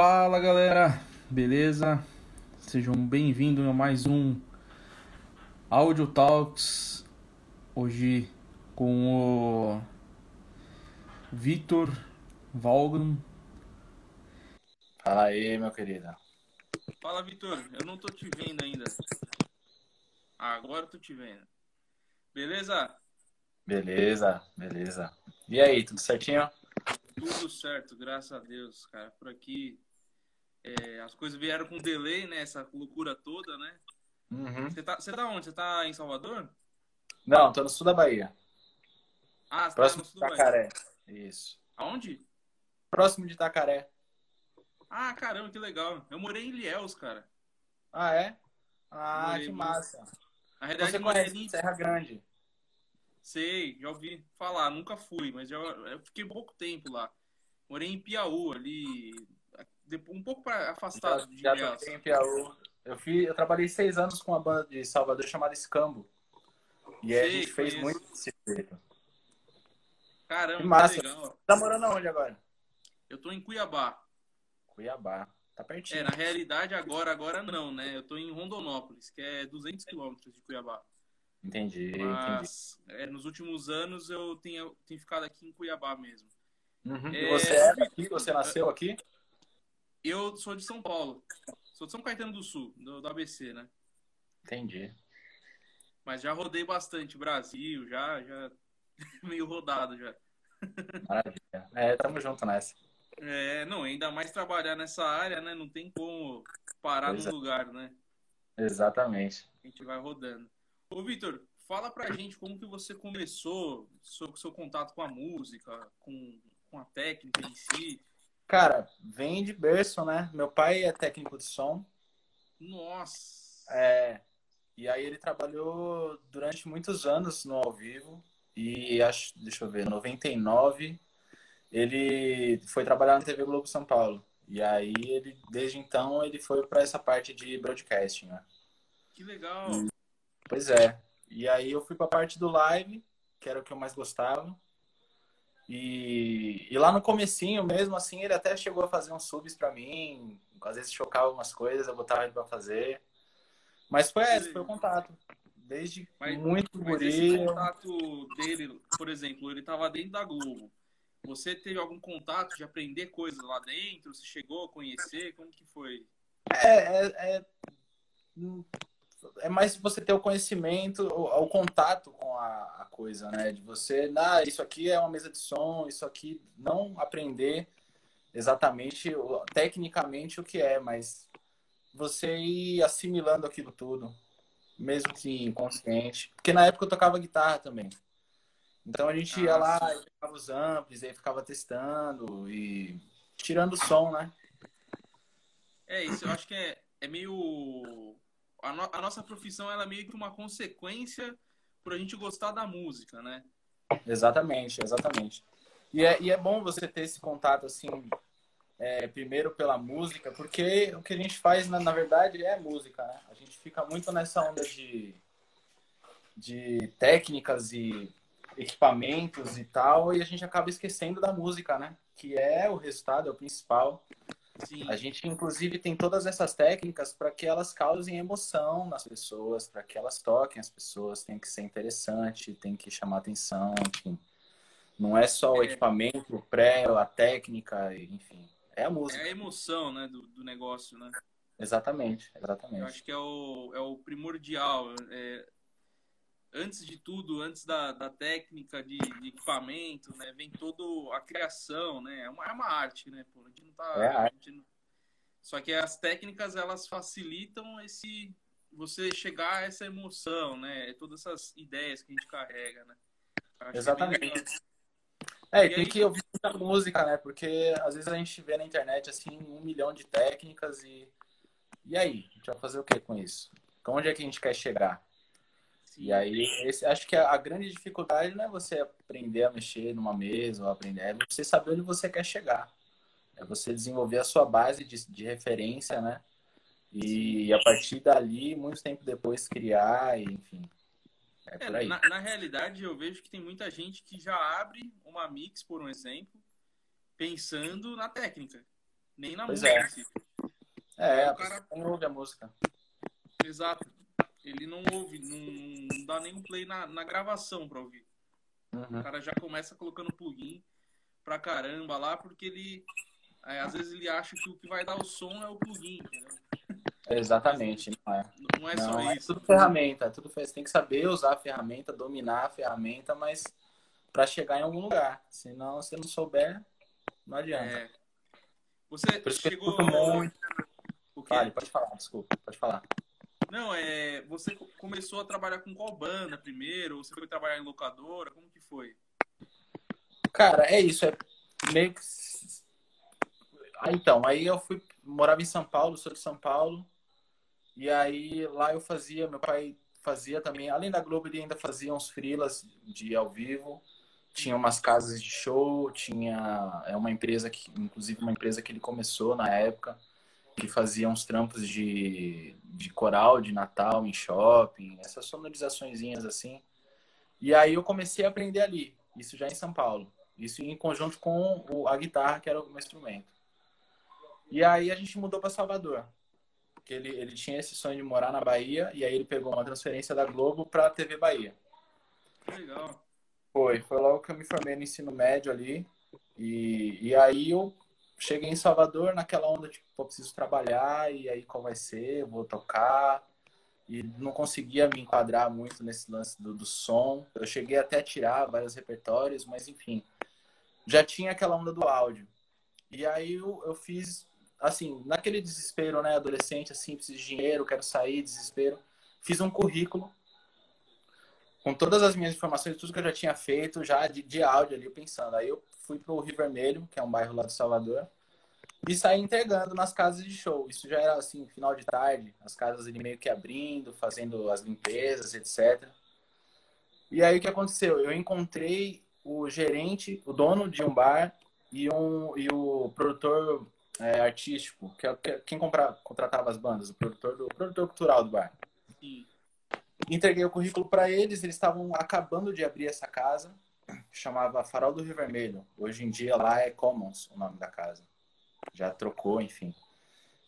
Fala galera, beleza? Sejam bem-vindos a mais um Audio Talks. Hoje com o Vitor Valgren. Fala aí, meu querido. Fala Vitor, eu não tô te vendo ainda. Ah, agora eu tô te vendo. Beleza? Beleza, beleza. E aí, tudo certinho? Tudo certo, graças a Deus, cara. Por aqui é, as coisas vieram com delay, né? Essa loucura toda, né? Uhum. Você tá, você tá onde? Você tá em Salvador? Não, tô no sul da Bahia. Ah, você Próximo tá de no sul do Itacaré. Isso. Aonde? Próximo de Itacaré. Ah, caramba, que legal. Eu morei em Ilhéus, cara. Ah, é? Ah, Morei que massa. Na realidade, Você conhece em... Serra Grande? Sei, já ouvi falar, nunca fui, mas já, eu fiquei pouco tempo lá. Morei em Piauí, ali, um pouco pra, afastado de já Ilhéus. em Piauí. Eu, fiz, eu trabalhei seis anos com uma banda de Salvador chamada Escambo. E aí a Sei, gente fez conheço. muito desse jeito. Caramba, Que que, massa. legal. Tá morando aonde agora? Eu tô em Cuiabá. Cuiabá. Tá pertinho. É, na realidade, agora, agora não, né? Eu tô em Rondonópolis, que é 200 quilômetros de Cuiabá. Entendi, entendi. Mas é, nos últimos anos eu tenho, tenho ficado aqui em Cuiabá mesmo. Uhum. É, E você é daqui? Você nasceu aqui? Eu sou de São Paulo. Sou de São Caetano do Sul, do, do ABC, né? Entendi. Mas já rodei bastante Brasil, já, já meio rodado já. Maravilha. É, tamo junto nessa. É, não, ainda mais trabalhar nessa área, né? Não tem como parar num é. lugar, né? Exatamente. A gente vai rodando. Ô, Vitor, fala pra gente como que você começou, seu, seu contato com a música, com, com a técnica em si. Cara, vem de berço, né? Meu pai é técnico de som. Nossa! É, e aí ele trabalhou durante muitos anos no ao vivo. E acho, deixa eu ver, 99 ele foi trabalhar na TV Globo São Paulo. E aí ele, desde então, ele foi para essa parte de broadcasting, né? Que legal! Pois é. E aí eu fui para a parte do live, que era o que eu mais gostava. E, e lá no comecinho mesmo, assim, ele até chegou a fazer uns subs para mim. Às vezes chocava umas coisas, eu botava ele para fazer. Mas foi esse, foi o contato. Desde Mas- muito Mas esse contato dele, por exemplo, ele estava dentro da Globo. Você teve algum contato de aprender coisas lá dentro? Você chegou a conhecer? Como que foi? É, é, é, é mais você ter o conhecimento, o, o contato com a, a coisa, né? De você, ah, isso aqui é uma mesa de som, isso aqui, não aprender exatamente, tecnicamente o que é, mas você ir assimilando aquilo tudo, mesmo que inconsciente. Porque na época eu tocava guitarra também. Então a gente ia Ah, lá, pegava os amplis, aí ficava testando e tirando o som, né? É, isso eu acho que é, é meio. A, no- a nossa profissão ela é meio que uma consequência por a gente gostar da música, né? Exatamente, exatamente. E é, e é bom você ter esse contato, assim, é, primeiro pela música, porque o que a gente faz, na, na verdade, é música, né? A gente fica muito nessa onda de, de técnicas e equipamentos e tal, e a gente acaba esquecendo da música, né? Que é o resultado, é o principal. Sim. A gente, inclusive, tem todas essas técnicas para que elas causem emoção nas pessoas, para que elas toquem as pessoas. Tem que ser interessante, tem que chamar atenção, enfim. Não é só o É. equipamento, o pré, a técnica, enfim. É a É música. a emoção, né, do, do negócio, né? Exatamente, Eu exatamente. acho que é o, é o primordial. É, antes de tudo, antes da, da técnica de, de equipamento, né, vem toda a criação, né? É uma, é uma arte, né? Pô, a gente não tá. É a gente não- Só que as técnicas elas facilitam esse você chegar a essa emoção, né? Todas essas ideias que a gente carrega, né? Acho é Exatamente. É, e tem aí- que ouvir muita música, né? Porque às vezes a gente vê na internet, assim, um milhão de técnicas e... E aí? A gente vai fazer o que com isso? Onde é que a gente quer chegar? Sim. E aí, esse, acho que a, a grande dificuldade não é você aprender a mexer numa mesa ou aprender, é você saber onde você quer chegar. É você desenvolver a sua base de, de referência, né? E, a partir dali, muito tempo depois, criar, e, enfim. É É, por aí. na, na realidade, eu vejo que tem muita gente que já abre uma mix, por um exemplo, pensando na técnica. Nem na Pois música. é. É, O a cara- pessoa não ouve a música. Exato. Ele não ouve, não, não dá nem um play na, na gravação pra ouvir. Uhum. O cara já começa colocando plugin pra caramba lá, porque ele. é, às vezes ele acha que o que vai dar o som é o plugin, entendeu? Exatamente, não é. Não é não, só é isso. tudo ferramenta, é tudo, você tem que saber usar a ferramenta, dominar a ferramenta, mas para chegar em algum lugar. Senão, se não souber, não adianta. É. Você chegou. muito. O quê? Fale, pode falar, desculpa, pode falar. Não, é. Você co- começou a trabalhar com qual banda primeiro? Você foi trabalhar em locadora? Como que foi? Cara, é isso, é meio que. Ah, então, aí eu fui, morava em São Paulo, sou de São Paulo, e aí lá eu fazia, meu pai fazia também, além da Globo, ele ainda fazia uns freelas de ao vivo, tinha umas casas de show, tinha é uma empresa que, inclusive uma empresa que ele começou na época, que fazia uns trampos de, de coral de Natal em shopping, essas sonorizaçõezinhas assim. E aí eu comecei a aprender ali, isso já em São Paulo. Isso em conjunto com o- a guitarra, que era o meu instrumento. E aí a gente mudou para Salvador. Porque ele, ele tinha esse sonho de morar na Bahia, e aí ele pegou uma transferência da Globo para a TV Bahia. Legal. Foi, foi logo que eu me formei no ensino médio ali. E, e aí eu cheguei em Salvador naquela onda, tipo, pô, preciso trabalhar, e aí qual vai ser? Vou tocar. E não conseguia me enquadrar muito nesse lance do, do som. Eu cheguei até a tirar vários repertórios, mas enfim. Já tinha aquela onda do áudio. E aí eu, eu fiz, assim, naquele desespero, né? Adolescente, assim, preciso de dinheiro, quero sair, desespero. Fiz um currículo com todas as minhas informações, tudo que eu já tinha feito, já de, de áudio ali, pensando. Aí eu fui pro Rio Vermelho, que é um bairro lá de Salvador, e saí entregando nas casas de show. Isso já era assim, final de tarde, as casas ali meio que abrindo, fazendo as limpezas, etc. E aí o que aconteceu? Eu encontrei o gerente, o dono de um bar e, um, e o produtor é, artístico, que é que- quem compra, contratava as bandas, o produtor, do, o produtor cultural do bar. Sim. Entreguei o currículo para eles, eles estavam acabando de abrir essa casa, chamava Farol do Rio Vermelho. Hoje em dia lá é Commons o nome da casa. Já trocou, enfim.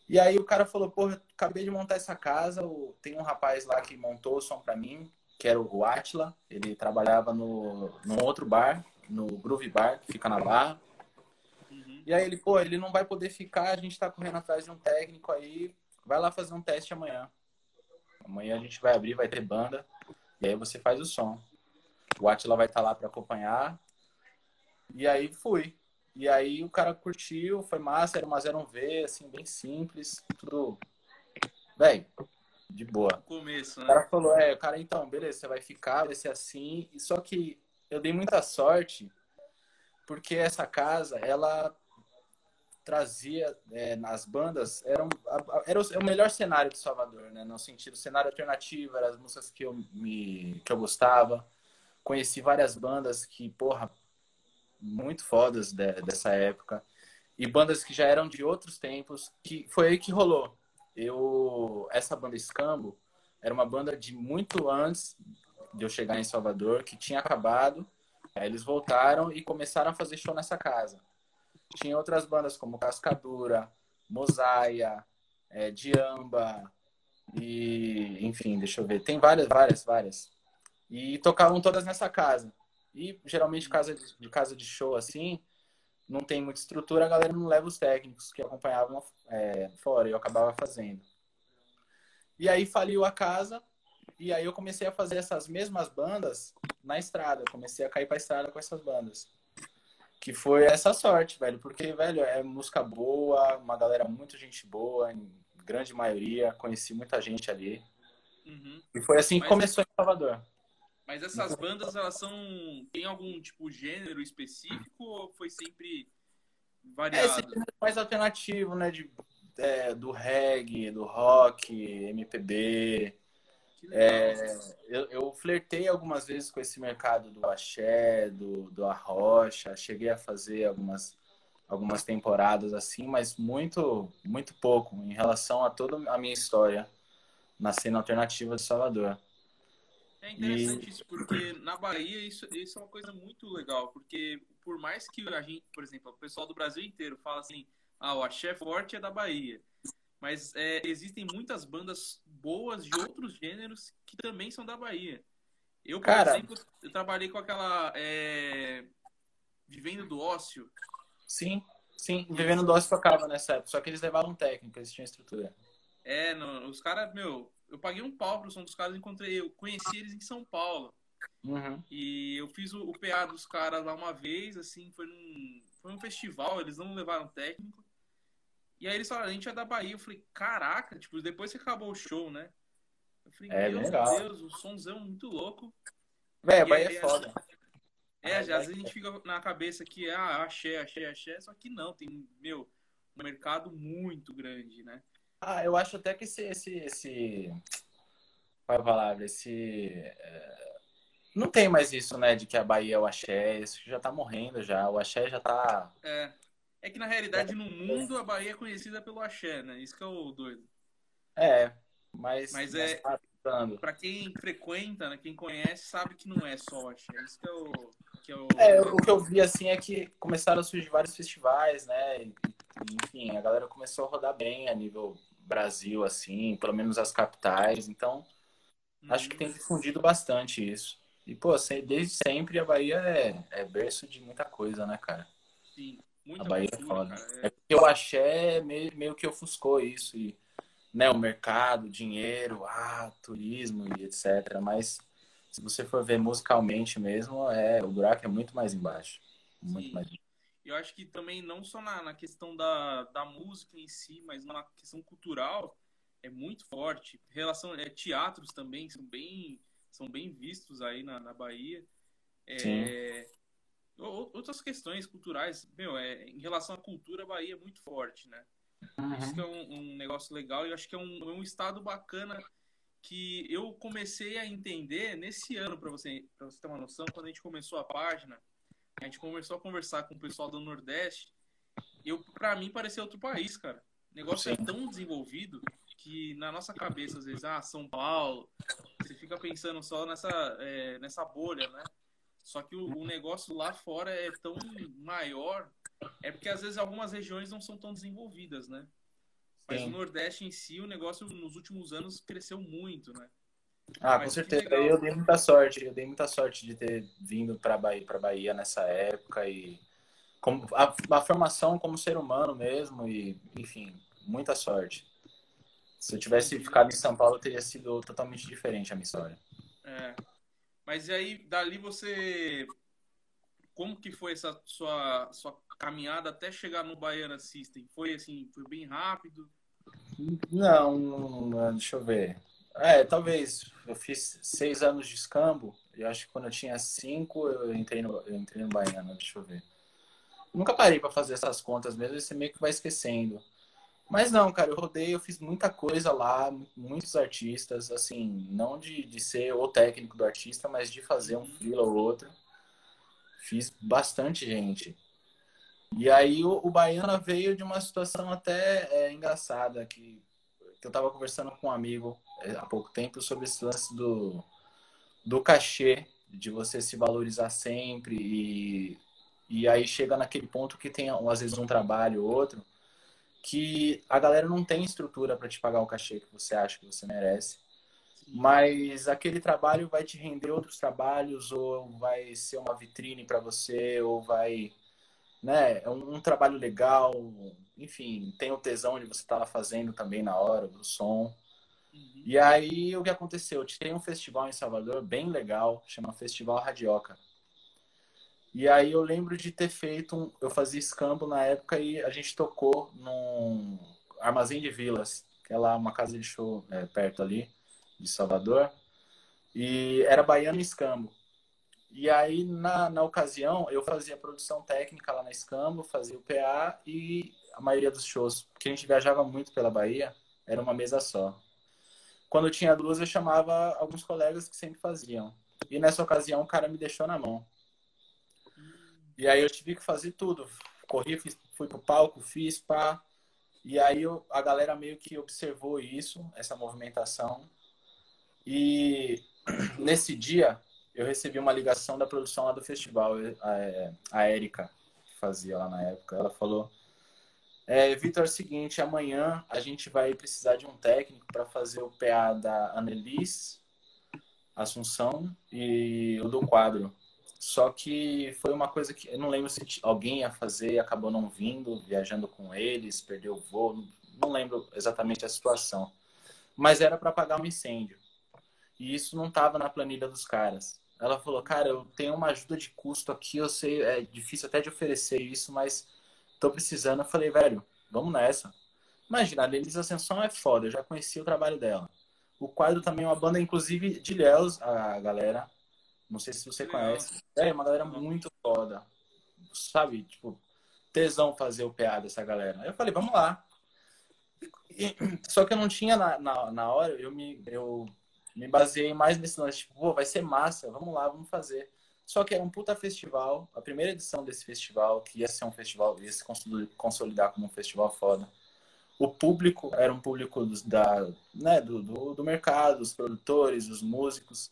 E aí o cara falou, pô, eu acabei de montar essa casa, tem um rapaz lá que montou o som para mim, que era o Atila, ele trabalhava no, num outro bar, no Groove Bar, que fica na Barra. Uhum. E aí ele, pô, ele não vai poder ficar, a gente tá correndo atrás de um técnico aí, vai lá fazer um teste amanhã. Amanhã a gente vai abrir, vai ter banda, e aí você faz o som. O Atila vai estar lá para acompanhar. E aí fui. E aí o cara curtiu, foi massa, era uma 01V, assim, bem simples, tudo. Velho, de boa. Começo, O né? cara falou, é, o cara, então, beleza, você vai ficar, vai ser assim. E Só que eu dei muita sorte, porque essa casa, ela trazia é, nas bandas, era, um, era o, é o melhor cenário de Salvador, né? No sentido, cenário alternativo, eram as músicas que eu, me, que eu gostava. Conheci várias bandas que, porra, muito fodas de- dessa época. E bandas que já eram de outros tempos, que foi aí que rolou. Eu, essa banda Escambo, era uma banda de muito antes de eu chegar em Salvador, que tinha acabado. Aí eles voltaram e começaram a fazer show nessa casa. Tinha outras bandas como Cascadura, Mosaia, é, Diamba, e enfim, deixa eu ver. Tem várias, várias, várias. E tocavam todas nessa casa. E geralmente casa de, de casa de show assim, não tem muita estrutura, a galera não leva os técnicos que acompanhavam é, fora, e eu acabava fazendo. E aí faliu a casa, e aí eu comecei a fazer essas mesmas bandas na estrada. Eu comecei a cair pra estrada com essas bandas. Que foi essa sorte, velho. Porque, velho, é música boa, uma galera muito gente boa, grande maioria. Conheci muita gente ali. Uhum. E foi assim que Mas- começou em Salvador. Mas essas bandas, elas são. Tem algum tipo gênero específico ou foi sempre É esse variado? gênero mais alternativo, né? De, é, do reggae, do rock, MPB. Que legal. É, eu, eu flertei algumas vezes com esse mercado do axé, do, do arrocha. Cheguei a fazer algumas, algumas temporadas assim, mas muito, muito pouco em relação a toda a minha história na cena alternativa de Salvador. É interessante isso, porque na Bahia isso, isso é uma coisa muito legal, porque por mais que a gente, por exemplo, o pessoal do Brasil inteiro fala assim, ah, o axé forte é da Bahia. Mas é, existem muitas bandas boas de outros gêneros que também são da Bahia. Eu, por Cara... exemplo, eu trabalhei com aquela. É... Vivendo do Ócio. Sim, sim. Vivendo do Ócio tocava nessa época. Só que eles levavam técnica, eles tinham estrutura. É, não, os caras, meu, eu paguei um pau pro som dos caras, encontrei, eu conheci eles em São Paulo. Uhum. E eu fiz o, o PA dos caras lá uma vez, assim, foi num, foi um festival, eles não levaram técnico. E aí eles falaram, a gente é da Bahia. Eu falei, caraca, tipo, depois que acabou o show, né? Eu falei, é, meu legal. Deus, o somzão muito louco. Véi, a Bahia é foda. É, às vezes a gente fica na cabeça que, ah, axé, axé, axé, só que não, tem, meu, um mercado muito grande, né? Ah, eu acho até que esse, esse, esse qual é a palavra, esse, é... não tem mais isso, né, de que a Bahia é o axé, isso já tá morrendo já, o axé já tá... É, é que na realidade no mundo a Bahia é conhecida pelo axé, né, isso que é o doido. É, mas... Mas é, tá para quem frequenta, né, quem conhece, sabe que não é só axé, isso que é o... Que é, o... é, o que eu vi, assim, é que começaram a surgir vários festivais, né, enfim, a galera começou a rodar bem a nível Brasil, assim, pelo menos as capitais. Então, uhum. acho que tem difundido bastante isso. E, pô, desde sempre a Bahia é, é berço de muita coisa, né, cara? Sim, muita A Bahia é cultura, é foda. Cara, é... é porque o axé meio, meio que ofuscou isso. E, né, o mercado, dinheiro, ah, turismo e etc. Mas se você for ver musicalmente mesmo, é, o buraco é muito mais embaixo. Muito Sim. mais eu acho que também não só na, na questão da, da música em si, mas na questão cultural é muito forte. Relação é, teatros também são bem são bem vistos aí na, na Bahia. É, outras questões culturais, meu, é, em relação à cultura, a Bahia é muito forte, né? Uhum. Isso que é um, um, negócio legal e eu acho que é um, é um estado bacana que eu comecei a entender nesse ano, para você, pra você ter uma noção, quando a gente começou a página, a gente começou a conversar com o pessoal do Nordeste. Eu, para mim, parecia outro país, cara. O negócio é é tão desenvolvido que na nossa cabeça, às vezes, ah, São Paulo, você fica pensando só nessa, é, nessa bolha, né? Só que o, o, negócio lá fora é tão maior, é porque às vezes algumas regiões não são tão desenvolvidas, né? Mas Sim. o Nordeste em si, o negócio nos últimos anos cresceu muito, né? Ah, Mas com certeza. Eu dei muita sorte. Eu dei muita sorte de ter vindo para Bahia, para Bahia nessa época e como a, a, formação como ser humano mesmo e enfim, muita sorte. Se eu tivesse ficado em São Paulo, teria sido totalmente diferente a minha história. É. Mas e aí, dali você como que foi essa sua sua caminhada até chegar no Baiana System? Foi assim, foi bem rápido? Não, deixa eu ver. É, talvez. Eu fiz seis anos de escambo e acho que quando eu tinha cinco eu entrei no, eu entrei no Baiana, deixa eu ver. Nunca parei para fazer essas contas mesmo e você meio que vai esquecendo. Mas não, cara, eu rodei, eu fiz muita coisa lá, muitos artistas, assim, não de, de ser o técnico do artista, mas de fazer um freela ou outro. Fiz bastante gente. E aí o, o Baiana veio de uma situação até é, engraçada, que que eu estava conversando com um amigo é, há pouco tempo sobre esse lance do, do cachê, de você se valorizar sempre e, e aí chega naquele ponto que tem às vezes um trabalho ou outro que a galera não tem estrutura para te pagar o cachê que você acha que você merece. Mas aquele trabalho vai te render outros trabalhos ou vai ser uma vitrine para você ou vai né, é um, um, trabalho legal, enfim, tem o tesão de você estar tá lá fazendo também na hora do som. Uhum. E aí o que aconteceu? Tem um festival em Salvador bem legal, chama Festival Radioca. E aí eu lembro de ter feito um, eu fazia escambo na época e a gente tocou num Armazém de Vilas, que é lá uma casa de show é, perto ali de Salvador. E era baiano escambo. E aí, na, na ocasião, eu fazia produção técnica lá na Escambo, fazia o PA e a maioria dos shows, porque a gente viajava muito pela Bahia, era uma mesa só. Quando eu tinha duas, eu chamava alguns colegas que sempre faziam. E nessa ocasião, o cara me deixou na mão. E aí eu tive que fazer tudo. Corri, fiz, fui pro palco, fiz, pá. E aí eu, a galera meio que observou isso, essa movimentação. E nesse dia, eu recebi uma ligação da produção lá do festival, a, a Erika, que fazia lá na época. Ela falou: É, Vitor, é o seguinte, amanhã a gente vai precisar de um técnico para fazer o PA da Annelise, Assunção e o do quadro. Só que foi uma coisa que eu não lembro se alguém ia fazer acabou não vindo, viajando com eles, perdeu o voo, não lembro exatamente a situação. Mas era para pagar um incêndio. E isso não estava na planilha dos caras. Ela falou, cara, eu tenho uma ajuda de custo aqui, eu sei, é difícil até de oferecer isso, mas tô precisando. Eu falei, velho, vamos nessa. Imagina, a Denise Ascensão é foda, eu já conheci o trabalho dela. O quadro também é uma banda, inclusive, de Léus, a galera. Não sei se você conhece. É uma galera muito foda. Sabe? Tipo, tesão fazer o PA dessa galera. Aí eu falei, vamos lá. E, só que eu não tinha na, na, na hora, eu me, eu me baseei mais nesse lance, tipo, pô, vai ser massa, vamos lá, vamos fazer. Só que é um puta festival, a primeira edição desse festival, que ia ser um festival, ia se consolidar como um festival foda. O público era um público da, né, do, do, do mercado, os produtores, os músicos.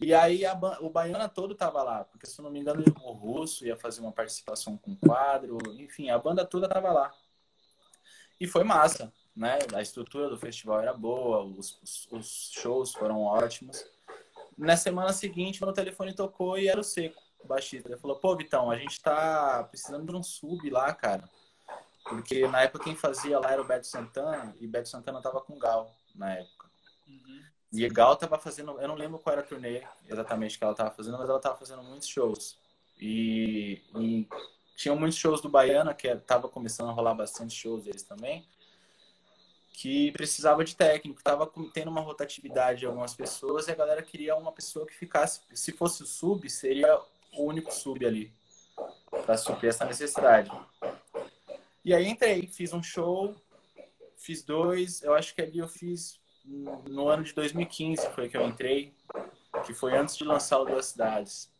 E aí a, o Baiana todo tava lá, porque se não me engano o Russo ia fazer uma participação com quadro, enfim, a banda toda tava lá. E foi massa né? A estrutura do festival era boa, os, os, os shows foram ótimos. Na semana seguinte, meu telefone tocou e era o Seco, o baixista. Ele falou, pô, Vitão, a gente tá precisando de um sub lá, cara. Porque na época quem fazia lá era o Beto Santana, e Beto Santana tava com Gal na época. Uhum. E Gal tava fazendo, eu não lembro qual era a turnê exatamente que ela tava fazendo, mas ela tava fazendo muitos shows. E, e tinham muitos shows do Baiana, que tava começando a rolar bastante shows deles também que precisava de técnico, estava tendo uma rotatividade de algumas pessoas e a galera queria uma pessoa que ficasse, se fosse o sub, seria o único sub ali para suprir essa necessidade. E aí entrei, fiz um show, fiz dois, eu acho que ali eu fiz no ano de 2015 foi que eu entrei, que foi antes de lançar o Duas Cidades.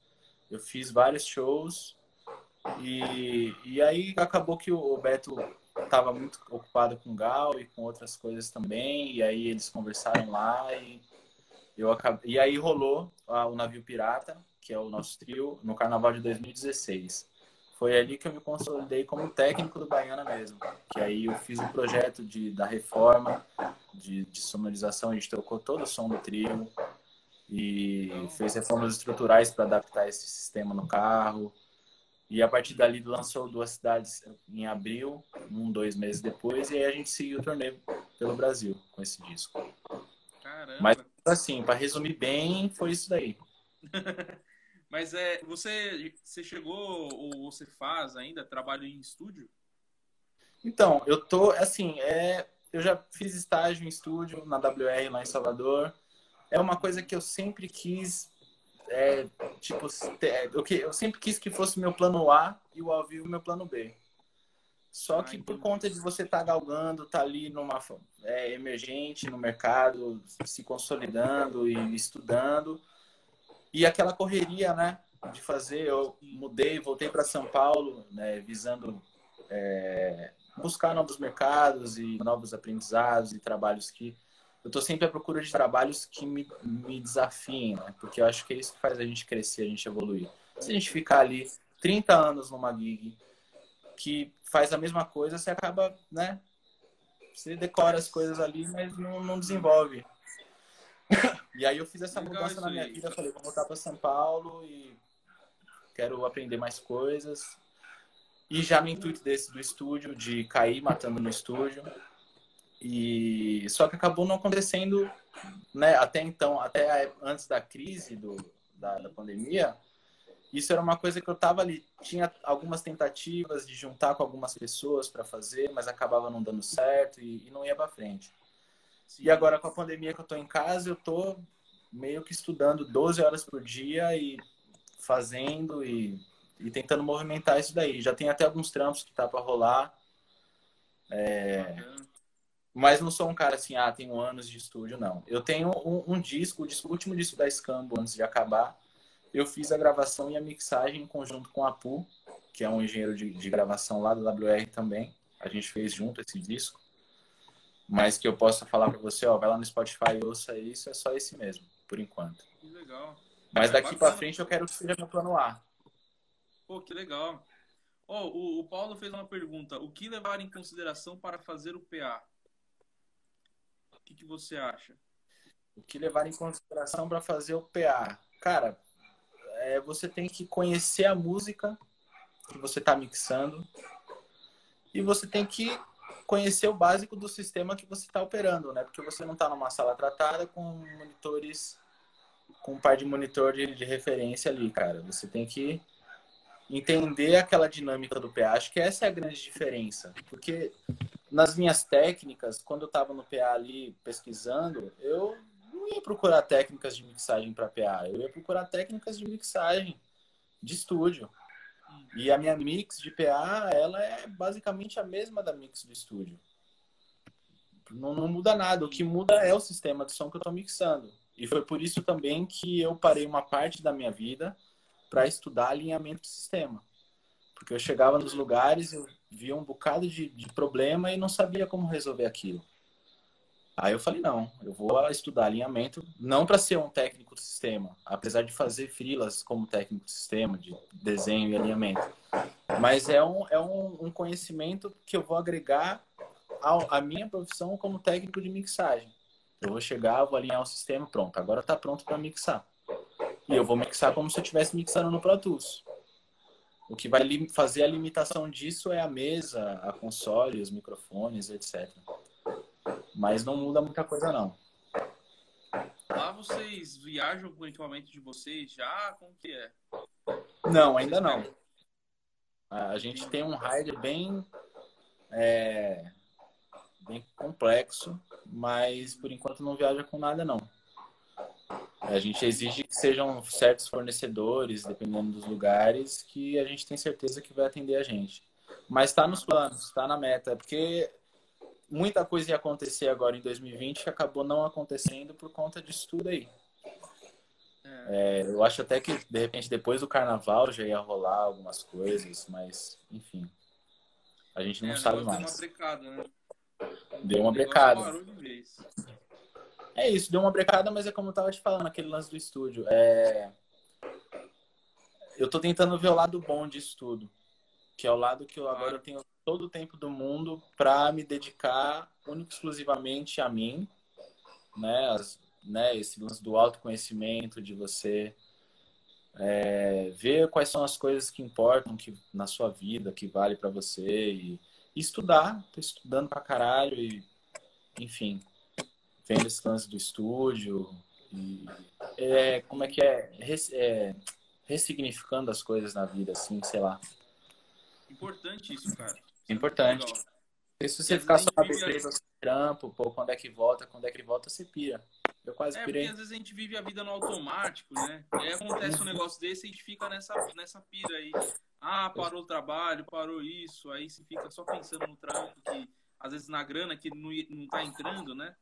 Eu fiz vários shows e, e aí acabou que o Beto estava muito ocupado com Gal e com outras coisas também, e aí eles conversaram lá e eu acabei... e aí rolou ah, o navio pirata, que é o nosso trio, no carnaval de 2016. Foi ali que eu me consolidei como técnico do Baiana mesmo, que aí eu fiz o um projeto de da reforma de, de sonorização, a gente trocou todo o som do trio e fez reformas estruturais para adaptar esse sistema no carro e a partir dali lançou duas cidades em abril, um, dois meses depois, e aí a gente seguiu o torneio pelo Brasil com esse disco. Caramba. Mas assim, para resumir bem, foi isso daí. Mas é, você, você chegou ou você faz ainda trabalho em estúdio? Então, eu tô assim, é, eu já fiz estágio em estúdio na WR lá em Salvador. É uma coisa que eu sempre quis é, tipo, eu, eu sempre quis que fosse meu plano A e o ao vivo meu plano B. Só que por conta de você estar tá galgando, estar tá ali numa é, emergente no mercado, se consolidando e estudando, e aquela correria, né, de fazer, eu mudei, voltei para São Paulo, né, visando é, buscar novos mercados e novos aprendizados e trabalhos que eu estou sempre à procura de trabalhos que me, me desafiem, né? Porque eu acho que é isso que faz a gente crescer, a gente evoluir. Se a gente ficar ali 30 anos numa gig que faz a mesma coisa, você acaba, né? Você decora as coisas ali, mas não, não desenvolve. E aí eu fiz essa Legal mudança na minha vida, falei, vou voltar para São Paulo e quero aprender mais coisas. E já no intuito desse do estúdio, de cair matando no estúdio, e só que acabou não acontecendo, né? Até então, até antes da crise do, da, da, pandemia, isso era uma coisa que eu tava ali, tinha algumas tentativas de juntar com algumas pessoas para fazer, mas acabava não dando certo e, e não ia para frente. Sim. E agora com a pandemia que eu tô em casa, eu tô meio que estudando 12 horas por dia e fazendo e, e tentando movimentar isso daí. Já tem até alguns trampos que tá para rolar. É, mas não sou um cara assim, ah, tenho anos de estúdio, não. Eu tenho um, um disco, o, disco, o último disco da Scambo, antes de acabar, eu fiz a gravação e a mixagem em conjunto com a Pu, que é um engenheiro de, de gravação lá da WR também. A gente fez junto esse disco. Mas que eu possa falar para você, ó, vai lá no Spotify e ouça isso, é só esse mesmo, por enquanto. Que legal. Mas daqui para frente eu quero que seja meu plano A. Pô, que legal. Oh, o, o Paulo fez uma pergunta. O que levar em consideração para fazer o PA? Que, que você acha? O que levar em consideração para fazer o PA? Cara, é, você tem que conhecer a música que você está mixando e você tem que conhecer o básico do sistema que você está operando, né? Porque você não está numa sala tratada com monitores, com um par de monitor de, de referência ali, cara. Você tem que entender aquela dinâmica do PA. Acho que essa é a grande diferença. Porque nas minhas técnicas, quando eu estava no PA ali pesquisando, eu não ia procurar técnicas de mixagem para PA, eu ia procurar técnicas de mixagem de estúdio. E a minha mix de PA, ela é basicamente a mesma da mix do estúdio. Não, não muda nada. O que muda é o sistema de som que eu estou mixando. E foi por isso também que eu parei uma parte da minha vida para estudar alinhamento do sistema. Porque eu chegava nos lugares, eu via um bocado de, de problema e não sabia como resolver aquilo. Aí eu falei, não, eu vou estudar alinhamento, não para ser um técnico do sistema, apesar de fazer frilas como técnico do sistema, de desenho e alinhamento. Mas é um, é um, um conhecimento que eu vou agregar à minha profissão como técnico de mixagem. Eu vou chegar, vou alinhar o sistema, pronto, agora está pronto para mixar. E eu vou mixar como se eu estivesse mixando no Pro Tools. O que vai fazer a limitação disso é a mesa, a console, os microfones, etc. Mas não muda muita coisa, não. Lá vocês viajam com o equipamento de vocês já? Como que é? Não, ainda não. A gente tem um rider bem, é, bem complexo, mas por enquanto não viaja com nada, não. A gente exige que sejam certos fornecedores, dependendo dos lugares, que a gente tem certeza que vai atender a gente. Mas está nos planos, está na meta, porque muita coisa ia acontecer agora em 2020 que acabou não acontecendo por conta disso tudo aí. É. É, eu acho até que, de repente, depois do carnaval já ia rolar algumas coisas, mas, enfim. A gente não é, sabe mais. Deu uma brecada, né? Deu uma brecada. É isso, deu uma brecada, mas é como eu tava te falando, aquele lance do estúdio. É... Eu tô tentando ver o lado bom disso tudo. Que é o lado que eu agora tenho todo o tempo do mundo para me dedicar único exclusivamente a mim, né? As, né? Esse lance do autoconhecimento, de você é, ver quais são as coisas que importam que, na sua vida, que vale para você e, e, estudar, tô estudando pra caralho e, enfim, vendo esse lance do estúdio e é, como é que é, é ressignificando as coisas na vida, assim, sei lá. Importante isso, cara. Importante. Legal. Se você ficar só na besteira, a... trampo, pô, quando é que volta, quando é que volta, você pira. Eu quase é, pirei. Porque às vezes a gente vive a vida no automático, né? E aí acontece um negócio desse e a gente fica nessa, nessa pira aí. Ah, parou o trabalho, parou isso. Aí você fica só pensando no trampo, que às vezes na grana que não, não tá entrando, né?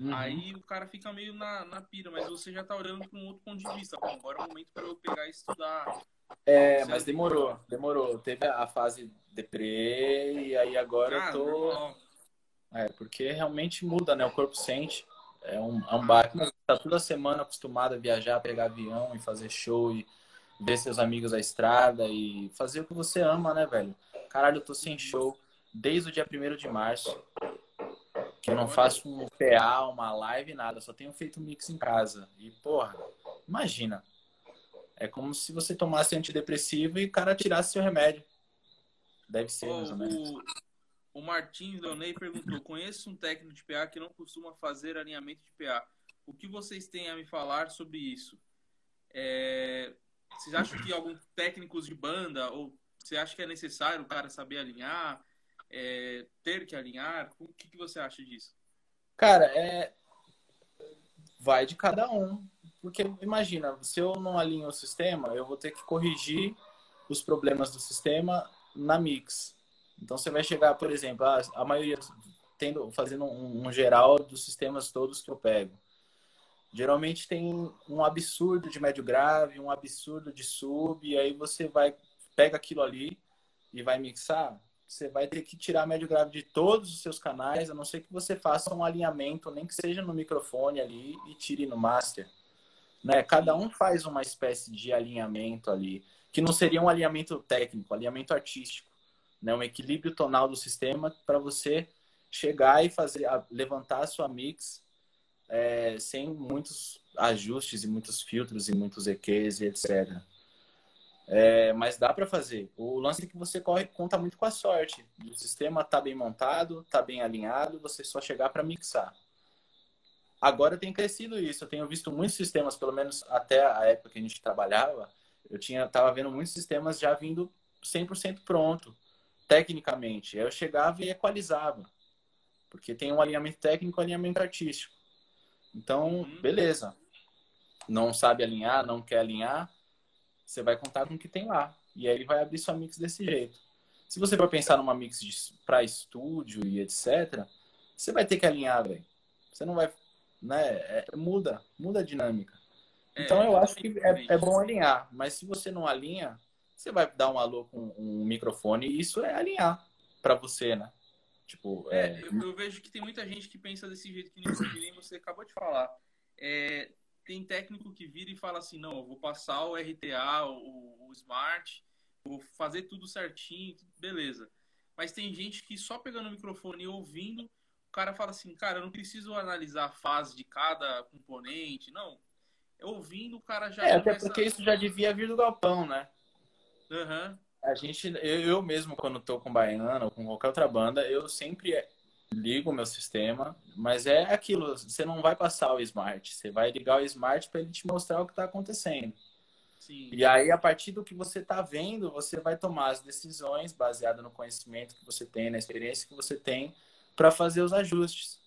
Uhum. Aí o cara fica meio na, na pira, mas você já tá olhando para um outro ponto de vista. Pô, agora é o momento para eu pegar e estudar. É, mas demorou, demorou. Teve a fase deprê e aí agora ah, eu tô. Normal. É, porque realmente muda, né? O corpo sente. É um, é um baque, mas tá toda semana acostumado a viajar, pegar avião e fazer show e ver seus amigos à estrada e fazer o que você ama, né, velho? Caralho, eu tô sem show desde o dia 1 de março. Que eu não faço um PA, uma live, nada. Só tenho feito mix em casa. E, porra, imagina. É como se você tomasse antidepressivo e o cara tirasse seu remédio. Deve ser, mais ou menos. O, Martins Leonei perguntou: conheço um técnico de PA que não costuma fazer alinhamento de PA. O que vocês têm a me falar sobre isso? É, vocês acham que alguns técnicos de banda, ou você acha que é necessário o cara saber alinhar, é, ter que alinhar? O que, que você acha disso? Cara, é. Vai de cada um. Porque imagina, se eu não alinho o sistema, eu vou ter que corrigir os problemas do sistema na mix. Então você vai chegar, por exemplo, a, a maioria tendo, fazendo um, um, geral dos sistemas todos que eu pego. Geralmente tem um absurdo de médio grave, um absurdo de sub, e aí você vai pega aquilo ali e vai mixar. Você vai ter que tirar médio grave de todos os seus canais, a não ser que você faça um alinhamento, nem que seja no microfone ali e tire no master. Né? Cada um faz uma espécie de alinhamento ali. que não seria um alinhamento técnico, alinhamento artístico, né? Um equilíbrio tonal do sistema para você chegar e fazer levantar a sua mix é, sem muitos ajustes e muitos filtros e muitos EQs e etc. É, mas dá para fazer. O lance é que você corre conta muito com a sorte. O sistema está bem montado, está bem alinhado, você só chegar para mixar. Agora tem crescido isso. Eu tenho visto muitos sistemas, pelo menos até a época que a gente trabalhava, eu tinha tava vendo muitos sistemas já vindo 100% pronto, tecnicamente. Eu chegava e equalizava. Porque tem um alinhamento técnico e um alinhamento artístico. Então, uhum. beleza. Não sabe alinhar, não quer alinhar, você vai contar com o que tem lá. E aí ele vai abrir sua mix desse jeito. Se você for pensar numa mix para estúdio e etc., você vai ter que alinhar, velho. Você não vai. Né? É, muda, muda a dinâmica. É, então eu acho que é, é, bom alinhar. Mas se você não alinha, você vai dar um alô com um microfone e isso é alinhar para você, né? Tipo, é, é... Eu, eu, vejo que tem muita gente que pensa desse jeito que nem você acabou de falar. É, tem técnico que vira e fala assim, não, eu vou passar o RTA, o, o Smart, vou fazer tudo certinho, beleza. Mas tem gente que só pegando o microfone e ouvindo, o cara fala assim, cara, eu não preciso analisar a fase de cada componente, não. Ouvindo, o cara já. É, começa... até porque isso já devia vir do galpão, né? Uhum. A gente, eu, eu mesmo, quando tô com Baiana ou com qualquer outra banda, eu sempre ligo o meu sistema, mas é aquilo, você não vai passar o smart, você vai ligar o smart para ele te mostrar o que está acontecendo. Sim. E aí, a partir do que você está vendo, você vai tomar as decisões baseadas no conhecimento que você tem, na experiência que você tem, para fazer os ajustes.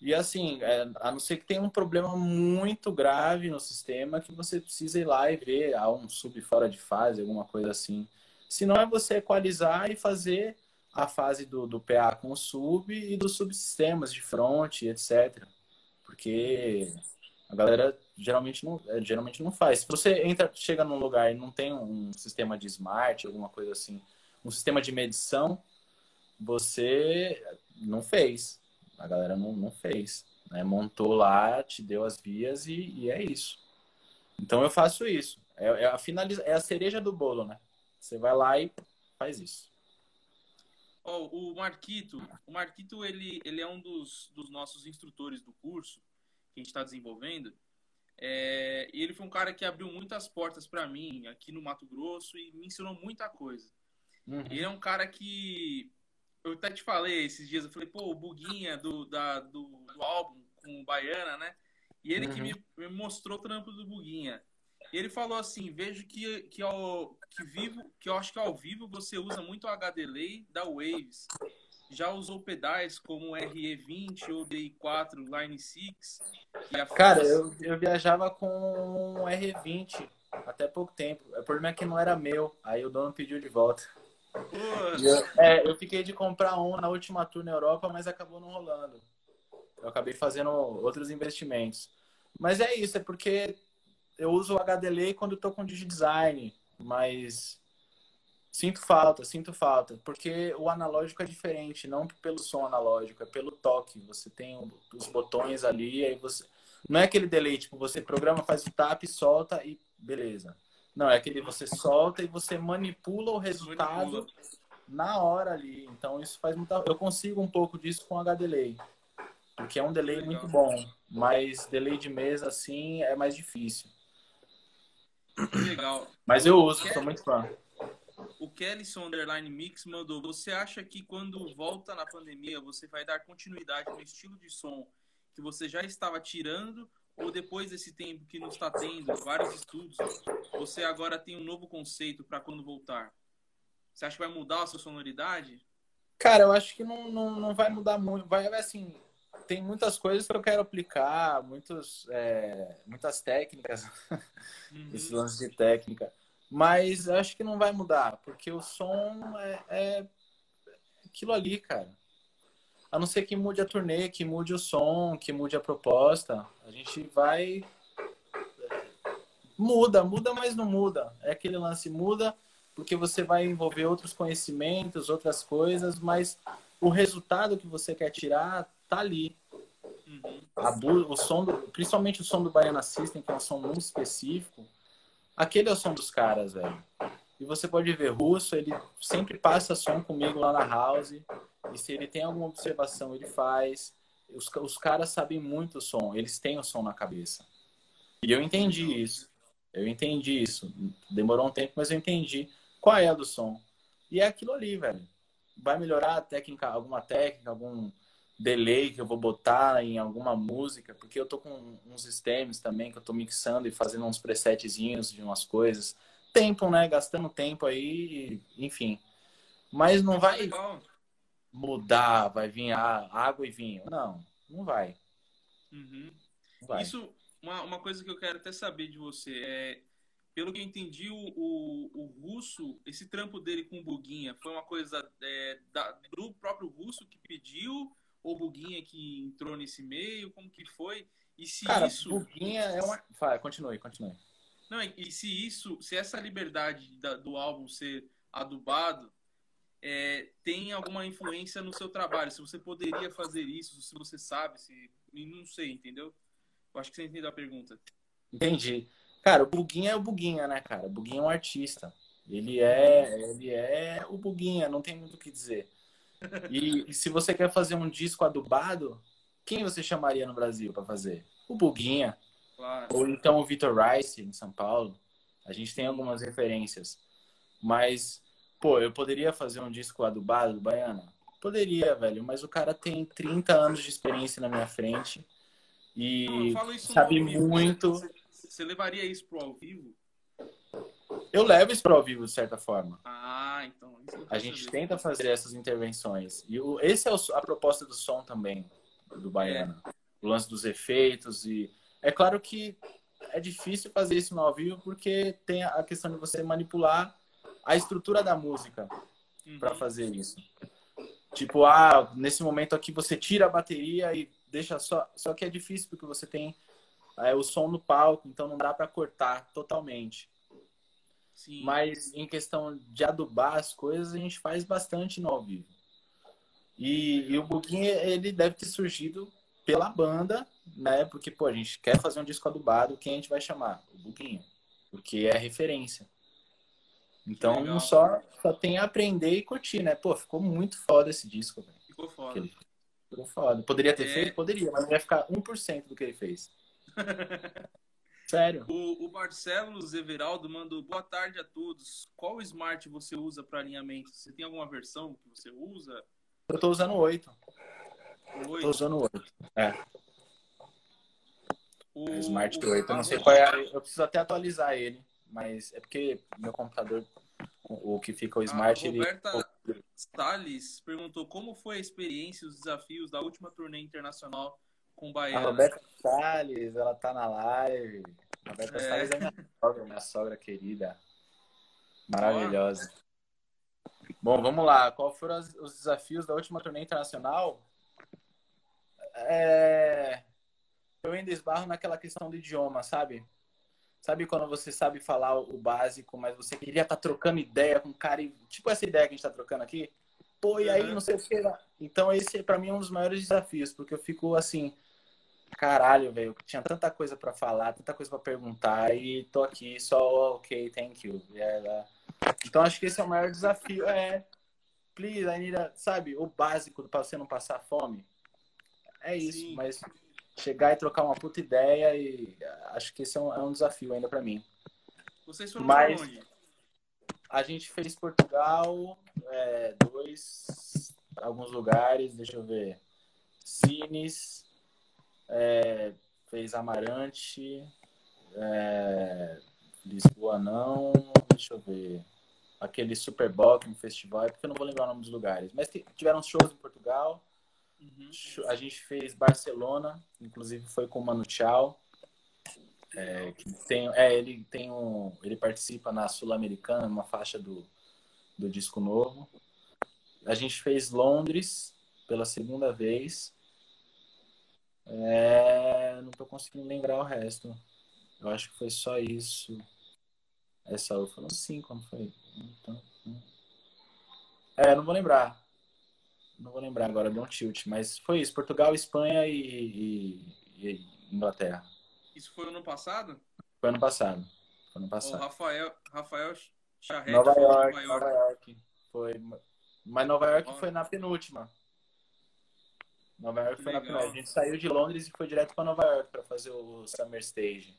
E assim, é, a não ser que tenha um problema muito grave no sistema que você precisa ir lá e ver há um sub fora de fase, alguma coisa assim. Se não é você equalizar e fazer a fase do, do PA com o sub e dos subsistemas de front, etc. Porque a galera geralmente não, é, geralmente não faz. Se você entra, chega num lugar e não tem um sistema de smart, alguma coisa assim, um sistema de medição, você não fez. A galera não, não fez. Né? Montou lá, te deu as vias e, e é isso. Então eu faço isso. É, é, a finaliza... é a cereja do bolo, né? Você vai lá e faz isso. Oh, o Marquito, o Marquito ele, ele é um dos, dos nossos instrutores do curso que a gente está desenvolvendo. É, ele foi um cara que abriu muitas portas para mim aqui no Mato Grosso e me ensinou muita coisa. Uhum. Ele é um cara que eu até te falei esses dias, eu falei, pô, o Buguinha do, da, do, do álbum com o Baiana, né? E ele uhum. que me, me mostrou o trampo do Buguinha. Ele falou assim: vejo que, que, ao, que vivo, que eu acho que ao vivo você usa muito o HD-Delay da Waves. Já usou pedais como RE20 ou DI4 Line 6? Cara, eu, eu viajava com um RE20 até pouco tempo. O problema é que não era meu. Aí o dono pediu de volta. Eu, é, eu fiquei de comprar um na última tour na Europa, mas acabou não rolando. Eu acabei fazendo outros investimentos. Mas é isso, é porque eu uso o HDLA quando estou com DigiDesign, mas sinto falta, sinto falta, porque o analógico é diferente, não pelo som analógico, é pelo toque. Você tem os botões ali, aí você não é aquele delay, tipo, você programa, faz o tap, solta e beleza. Não, é aquele você solta e você manipula o resultado na hora ali. Então isso faz muita. Eu consigo um pouco disso com HDLay. Porque é um delay muito bom. Mas delay de mesa assim é mais difícil. Legal. Mas eu uso, Kelly, sou muito fã. O Kellyson Underline Mix mandou: Você acha que quando volta na pandemia você vai dar continuidade no estilo de som que você já estava tirando? Ou depois desse tempo que não está tendo vários estudos, você agora tem um novo conceito para quando voltar? Você acha que vai mudar a sua sonoridade? Cara, eu acho que não, não, não vai mudar muito. Vai, assim, tem muitas coisas que eu quero aplicar, muitos, é, muitas técnicas, uhum. esse lance de técnica. Mas acho que não vai mudar, porque o som é, é, aquilo ali, cara. A não ser que mude a turnê, que mude o som, que mude a proposta, a gente vai. Muda, muda, mas não muda. É aquele lance, muda, porque você vai envolver outros conhecimentos, outras coisas, mas o resultado que você quer tirar tá ali. Uhum. o som do, principalmente o som do Baiana System, que é um som muito específico, Aquele é o som dos caras, velho. E você pode ver, Russo, ele sempre passa som comigo lá na house. E se ele tem alguma observação, ele faz. Os, os caras sabem muito o som, eles têm o som na cabeça. E eu entendi isso. Eu entendi isso. Demorou um tempo, mas eu entendi qual é a do som. E é aquilo ali, velho. Vai melhorar a técnica, alguma técnica, algum delay que eu vou botar em alguma música, porque eu tô com uns stems também que eu tô mixando e fazendo uns presetzinhos de umas coisas. Tempo, né? Gastando tempo aí, enfim. Mas não vai mudar, vai vir água e vinho. Não, não vai. Uhum. Não vai. Isso, uma, uma coisa que eu quero até saber de você é pelo que eu entendi, o, o, o, russo, esse trampo dele com o Buguinha, foi uma coisa é, da, do próprio russo que pediu ou Buguinha que entrou nesse meio? Como que foi? E se Cara, isso. Buguinha é uma. Vai, continue, continue. Não, e se isso, se essa liberdade da, do álbum ser adubado é, tem alguma influência no seu trabalho? Se você poderia fazer isso, se você sabe, se. Não sei, entendeu? Eu acho que você entendeu a pergunta. Entendi. Cara, o Buguinha é o Buguinha, né, cara? O Buguinha é um artista. Ele é, ele é o Buguinha, não tem muito o que dizer. E, se você quer fazer um disco adubado, quem você chamaria no Brasil para fazer? O Buguinha. Claro. Ou então o Vitor Rice, em São Paulo. A gente tem algumas referências. Mas, pô, eu poderia fazer um disco adubado do Baiana? Poderia, velho. Mas o cara tem 30 anos de experiência na minha frente. E Não, sabe muito. Você, você levaria isso pro ao vivo? Eu levo isso para ao vivo, de certa forma. Ah, então. a gente saber. tenta fazer essas intervenções. E o, esse é o, a proposta do som também, do Baiano. É. O lance dos efeitos. e É claro que é difícil fazer isso no ao vivo, porque tem a questão de você manipular a estrutura da música uhum. para fazer isso. Tipo, ah, nesse momento aqui você tira a bateria e deixa só. Só que é difícil porque você tem é, o som no palco, então não dá para cortar totalmente. Sim. Mas em questão de adubar as coisas, a gente faz bastante no ao vivo. E, e o Buguinha, ele deve ter surgido pela banda, né? Porque, pô, a gente quer fazer um disco adubado, quem a gente vai chamar? O Buguinha. Porque é referência. Então, não só, só tem a aprender e curtir, né? Pô, ficou muito foda esse disco, velho. Ficou foda. Ficou foda. Poderia ter é... feito? Poderia, mas ia ficar 1% do que ele fez. Sério. O, o Barcelos Everaldo mandou boa tarde a todos. Qual smart você usa para alinhamento? Você tem alguma versão que você usa? Eu tô usando 8. 8. Tô usando 8. É. O, é Smart 8. Eu não sei qual é. Eu preciso até atualizar ele. Mas é porque meu computador, o que fica o Smart. A Roberta ele... Salles perguntou como foi a experiência e os desafios da última turnê internacional com Baiana. A Roberta Salles, ela tá na live. A Roberta é. Salles é minha sogra, minha sogra querida. Maravilhosa. Bom, vamos lá. Qual foram os desafios da última turnê internacional? É... Eu ainda esbarro naquela questão do idioma, sabe? Sabe quando você sabe falar o básico, mas você queria estar tá trocando ideia com o cara, e... tipo essa ideia que a gente está trocando aqui? Pô, e aí, não sei o que. Então, esse para mim é um dos maiores desafios, porque eu fico assim, caralho, velho, tinha tanta coisa para falar, tanta coisa para perguntar e tô aqui só, ok, thank you. Yeah, então acho que esse é o maior desafio, é, please, I need a, sabe, o básico para você não passar fome. É isso, Sim. mas chegar e trocar uma puta ideia e acho que esse é um, é um desafio ainda para mim. Vocês foram mas, onde? A gente fez Portugal, é, dois, alguns lugares, deixa eu ver, Cines, é, fez Amarante, é, Lisboa não, deixa eu ver. Aquele Super Bowl, um festival, é porque eu não vou lembrar o nome dos lugares. Mas tiveram shows em Portugal. Uhum. A gente fez Barcelona, inclusive foi com o Manu Chao. É, tem, é, ele tem um, ele participa na Sul-Americana, uma faixa do, do disco novo. A gente fez Londres pela segunda vez. É, não tô conseguindo lembrar o resto. Eu acho que foi só isso. Essa foram cinco, não foi? Então, hum. é, não vou lembrar. Não vou lembrar agora, deu um tilt. Mas foi isso: Portugal, Espanha e, e, e Inglaterra. Isso foi ano passado? Foi ano passado. Foi ano passado. O Rafael, Rafael Charrete Nova foi York, Nova Nova York. Foi. Mas Nova York foi na penúltima. Nova York foi na Legal. A gente saiu de Londres e foi direto para Nova York para fazer o Summer Stage.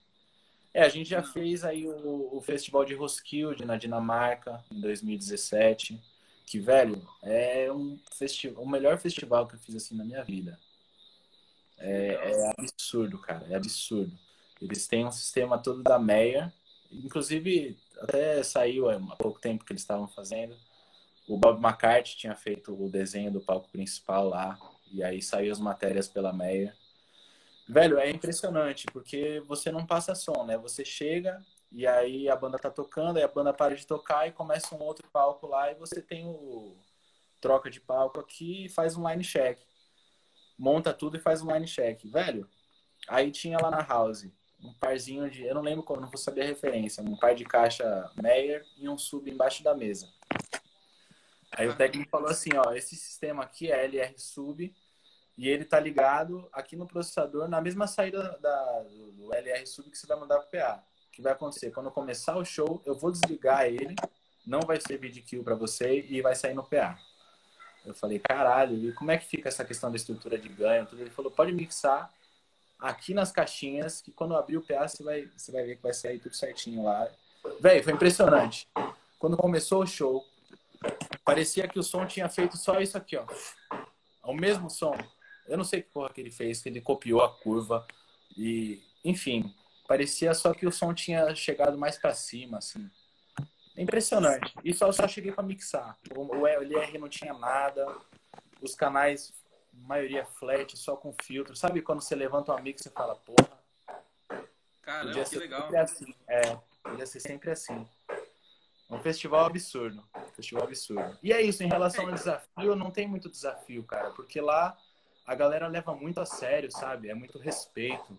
É, a gente já Não. fez aí o, o festival de Roskilde na Dinamarca em 2017. Que, velho, é um festival, o melhor festival que eu fiz assim na minha vida. É, é absurdo, cara, é absurdo. Eles têm um sistema todo da Meyer, inclusive até saiu há pouco tempo que eles estavam fazendo. O Bob McCarthy tinha feito o desenho do palco principal lá, e aí saiu as matérias pela Meyer. Velho, é impressionante, porque você não passa som, né? Você chega e aí a banda tá tocando, aí a banda para de tocar e começa um outro palco lá e você tem o troca de palco aqui e faz um line check. Monta tudo e faz um line check. Velho, aí tinha lá na house um parzinho de, eu não lembro como, não vou saber a referência, um par de caixa Meyer e um sub embaixo da mesa. Aí o técnico falou assim, ó, esse sistema aqui é LR sub e ele tá ligado aqui no processador na mesma saída da, do, do LR sub que você vai mandar pro PA. O que vai acontecer? Quando começar o show, eu vou desligar ele, não vai servir de kill para você e vai sair no PA. Eu falei, caralho, e como é que fica essa questão da estrutura de ganho? Tudo? Ele falou, pode mixar aqui nas caixinhas, que quando abrir o PA, você vai, você vai ver que vai sair tudo certinho lá. Véi, foi impressionante. Quando começou o show, parecia que o som tinha feito só isso aqui, ó. O mesmo som. Eu não sei que porra que ele fez, que ele copiou a curva e, enfim, parecia só que o som tinha chegado mais para cima, assim. É impressionante. E só, só cheguei para mixar. O, LR não tinha nada, os canais, maioria flat, só com filtro. Sabe quando você levanta um mix e fala, porra, Caramba, que legal. sempre assim. É, podia ser sempre assim. Um festival absurdo. Um festival absurdo. E é isso, em relação ao desafio, não tem muito desafio, cara, porque lá a galera leva muito a sério, sabe? É muito respeito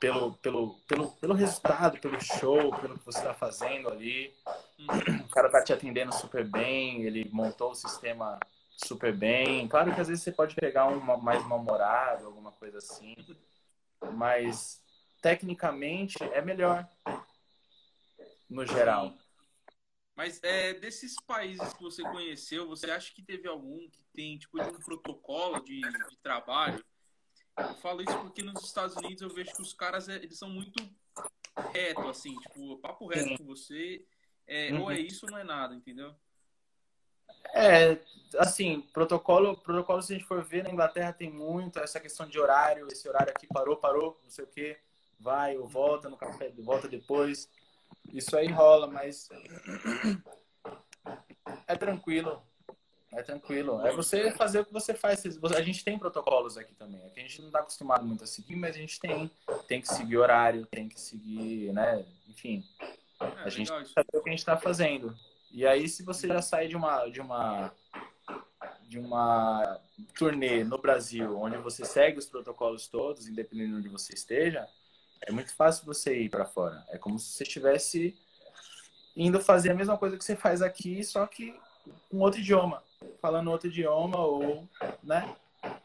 pelo, pelo, pelo, pelo resultado, pelo show, pelo que você está fazendo ali. Uhum. O cara tá te atendendo super bem, ele montou o sistema super bem. Claro que às vezes você pode pegar um mais mal-humorado, alguma coisa assim, mas tecnicamente é melhor no geral. Mas é, desses países que você conheceu, você acha que teve algum que tem tipo um protocolo de, de trabalho? Eu falo isso porque nos Estados Unidos eu vejo que os caras é, eles são muito reto, assim, tipo, papo reto com você, é, Uhum. ou é isso ou não é nada, entendeu? É, assim, protocolo, protocolo, se a gente for ver, na Inglaterra tem muito essa questão de horário, esse horário aqui parou, parou, não sei o que, vai ou volta no café, volta depois. Isso aí rola, mas é tranquilo. É tranquilo. É você fazer o que você faz. A gente tem protocolos aqui também. A gente não está acostumado muito a seguir, mas a gente tem. Tem que seguir horário, tem que seguir, né? Enfim, É, a gente tem que saber o que a gente está fazendo. E aí, se você já sai de uma, de uma, de uma turnê no Brasil, onde você segue os protocolos todos, independente de onde você esteja, é muito fácil você ir para fora. É como se você estivesse indo fazer a mesma coisa que você faz aqui, só que com outro idioma, falando outro idioma ou, né?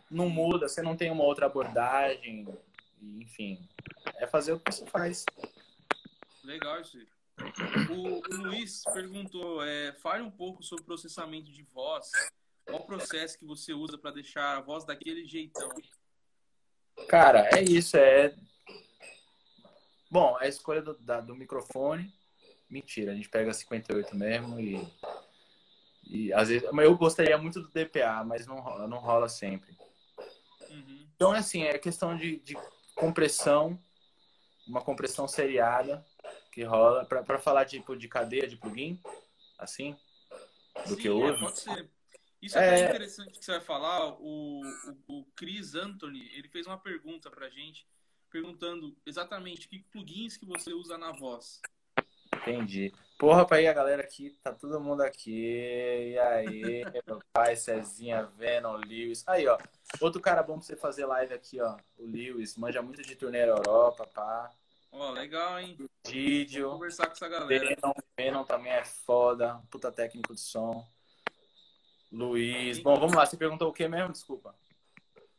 Não muda, você não tem uma outra abordagem, enfim, é fazer o que você faz. Legal isso. O, o Luiz perguntou, é, fale um pouco sobre processamento de voz. Qual o processo que você usa para deixar a voz daquele jeitão? Cara, é isso, é. Bom, a escolha do, da- do microfone. Mentira, a gente pega 58 mesmo e. E às vezes. Mas eu gostaria muito do DPA, mas não rola, não rola sempre. Uhum. Então, é assim, é questão de, de compressão, uma compressão seriada que rola. Pra, pra falar tipo de cadeia de plugin, assim, do Sim, que eu é, uso. pode ser. Isso é, É. interessante que você vai falar. O, o, o Chris Anthony, ele fez uma pergunta pra gente, perguntando exatamente que plugins que você usa na voz. Entendi. Porra, pra aí a galera aqui, tá todo mundo aqui. E aí, meu pai, Cezinha, Venom, Lewis. Aí, ó. Outro cara bom pra você fazer live aqui, ó. O Lewis, manja muito de turnê na Europa, pá. Ó, legal, hein? Didio. conversar com essa galera. Venom, Venom também é foda. Puta técnico de som. Luiz. Bom, vamos lá. Você perguntou o que mesmo? Desculpa.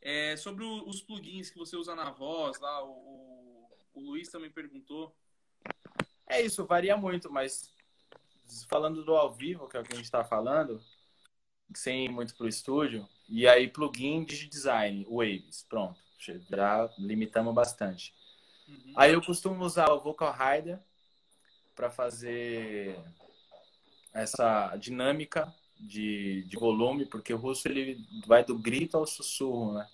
É, sobre o- os plugins que você usa na voz, lá, o, o, Luiz também perguntou. É isso, varia muito, mas falando do ao vivo, que é o que a gente está falando, sem ir muito para o estúdio, e aí plugin de design, Waves, pronto, já limitamos bastante. Uhum. Aí eu costumo usar o Vocal Rider para fazer essa dinâmica de, de volume, porque o russo ele vai do grito ao sussurro, né?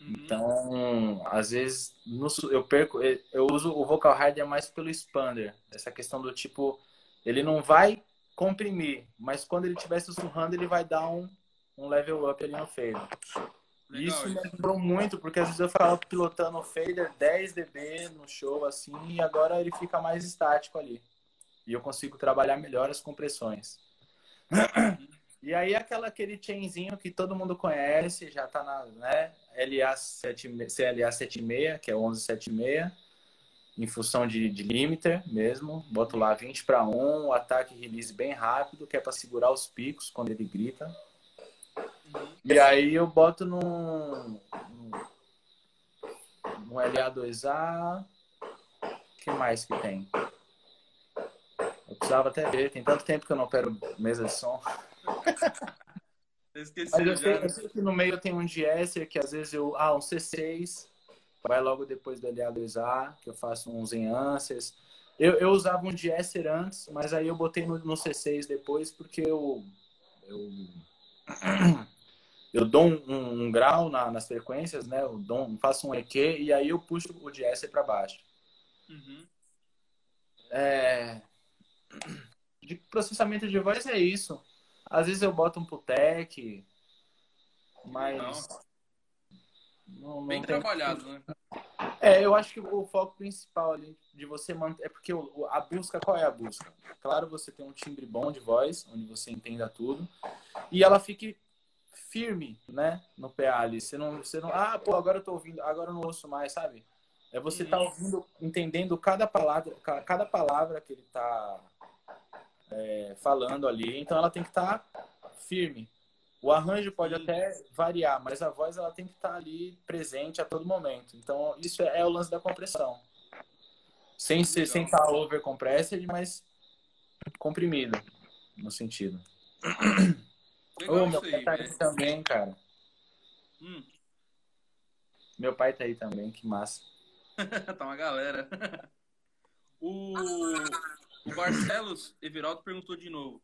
Uhum. Então, às vezes, no, eu perco, eu uso o vocal rider mais pelo expander, essa questão do tipo, ele não vai comprimir, mas quando ele estiver sussurrando, ele vai dar um, um level up ali no fader. Legal, isso me lembrou muito, porque às vezes eu falo pilotando o fader 10 dB no show assim, e agora ele fica mais estático ali. E eu consigo trabalhar melhor as compressões. E aí aquela, aquele chainzinho que todo mundo conhece, já tá na, né? LA 7, CLA 76, que é 1176, em função de, de limiter mesmo. Boto lá 20 para 1, um ataque release bem rápido, que é para segurar os picos quando ele grita. E aí eu boto num, num LA2A. O que mais que tem? Eu precisava até ver, tem tanto tempo que eu não opero mesa de som. Eu esqueci Mas eu sei, eu sei, que no meio tem um Jesser que às vezes eu. Ah, um C6, vai logo depois do LA2A, que eu faço uns enhancers. Eu, eu usava um Jesser antes, mas aí eu botei no, no C6 depois porque eu. Eu, eu dou um, um, um grau na, nas frequências, né? Eu dou, faço um EQ e aí eu puxo o Jesser para baixo. Uhum. É de processamento de voz é isso. Às vezes eu boto um Putec, mas. Não, não Bem trabalhado, né? É, eu acho que o foco principal ali de você manter. É porque a busca, qual é a busca? Claro, você tem um timbre bom de voz, onde você entenda tudo, e ela fique firme, né? No PA ali. Você não, você não. Ah, pô, agora eu tô ouvindo, agora eu não ouço mais, sabe? É você estar tá ouvindo, entendendo cada palavra, cada palavra que ele tá é, falando ali. Então ela tem que estar tá firme. O arranjo pode Sim. até variar, mas a voz ela tem que estar tá ali presente a todo momento. Então isso é, é o lance da compressão. Sem ser sem estar tá over compressed, mas comprimido no sentido. Legal meu pai tá aí também, cara. Hum. Meu pai tá aí também, que massa. tá uma galera. o o Barcelos Everaldo perguntou de novo.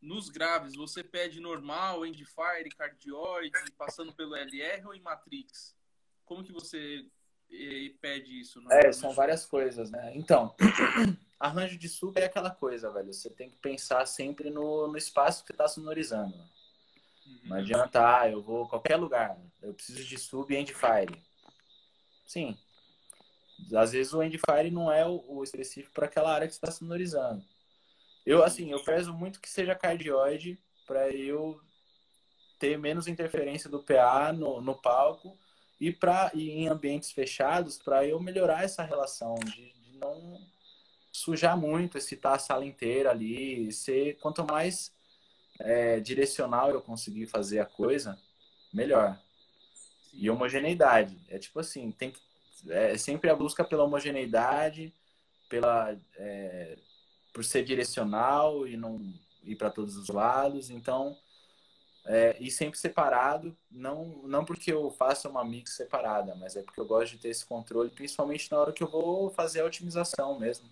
Nos graves, você pede normal, Endfire, cardioide, passando pelo LR ou em Matrix? Como que você eh, pede isso? É, são várias coisas, né? Então, arranjo de sub é aquela coisa, velho. Você tem que pensar sempre no, no espaço que você está sonorizando. Uhum. Não adianta, ah, eu vou qualquer lugar. Eu preciso de sub e Endfire. Sim, às vezes o Endfire não é o, o específico para aquela área que está sonorizando. Eu, assim, eu peço muito que seja cardioide para eu ter menos interferência do PA no, no palco e para em ambientes fechados para eu melhorar essa relação de, de, não sujar muito, excitar a sala inteira ali, ser quanto mais é, direcional eu conseguir fazer a coisa, melhor. E homogeneidade. É tipo assim, tem que é sempre a busca pela homogeneidade, pela, é, por ser direcional e não ir para todos os lados. Então, é, e sempre separado, não, não porque eu faça uma mix separada, mas é porque eu gosto de ter esse controle, principalmente na hora que eu vou fazer a otimização mesmo.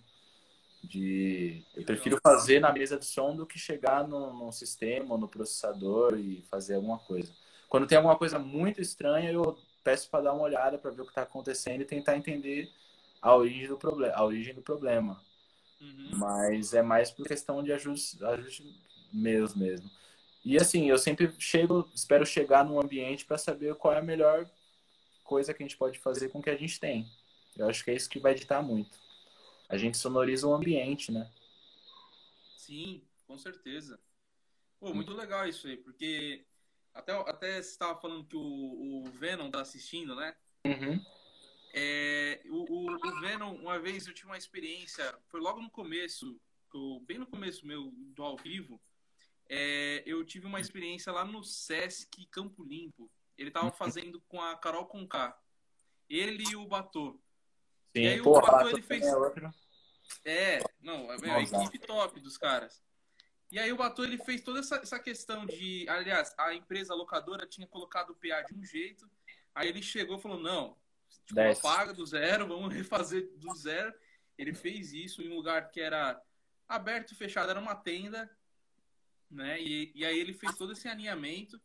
De, eu prefiro fazer na mesa de som do que chegar no, no sistema, no processador e fazer alguma coisa. Quando tem alguma coisa muito estranha, eu peço para dar uma olhada para ver o que está acontecendo e tentar entender a origem do problema, a origem do problema. Uhum. Mas é mais por questão de ajuste, ajuste meus mesmo. E assim, eu sempre chego, espero chegar num ambiente para saber qual é a melhor coisa que a gente pode fazer com o que a gente tem. Eu acho que é isso que vai editar muito. A gente sonoriza o ambiente, né? Sim, com certeza. Pô, muito legal isso aí, porque até, até você estava falando que o, o Venom tá assistindo, né? Uhum. É, o, o, o, Venom, uma vez eu tive uma experiência, foi logo no começo, bem no começo meu do ao vivo, é, eu tive uma experiência lá no Sesc Campo Limpo. Ele tava uhum. fazendo com a Carol Conká. Ele e o Batô. Sim, e aí porra, o Batô ele fez. É É, não, é a equipe top dos caras. E aí o Batu ele fez toda essa, essa questão de, aliás, a empresa locadora tinha colocado o PA de um jeito, aí ele chegou e falou, não, tipo, apaga do zero, vamos refazer do zero. Ele fez isso em um lugar que era aberto e fechado, era uma tenda, né? E, e aí ele fez todo esse alinhamento.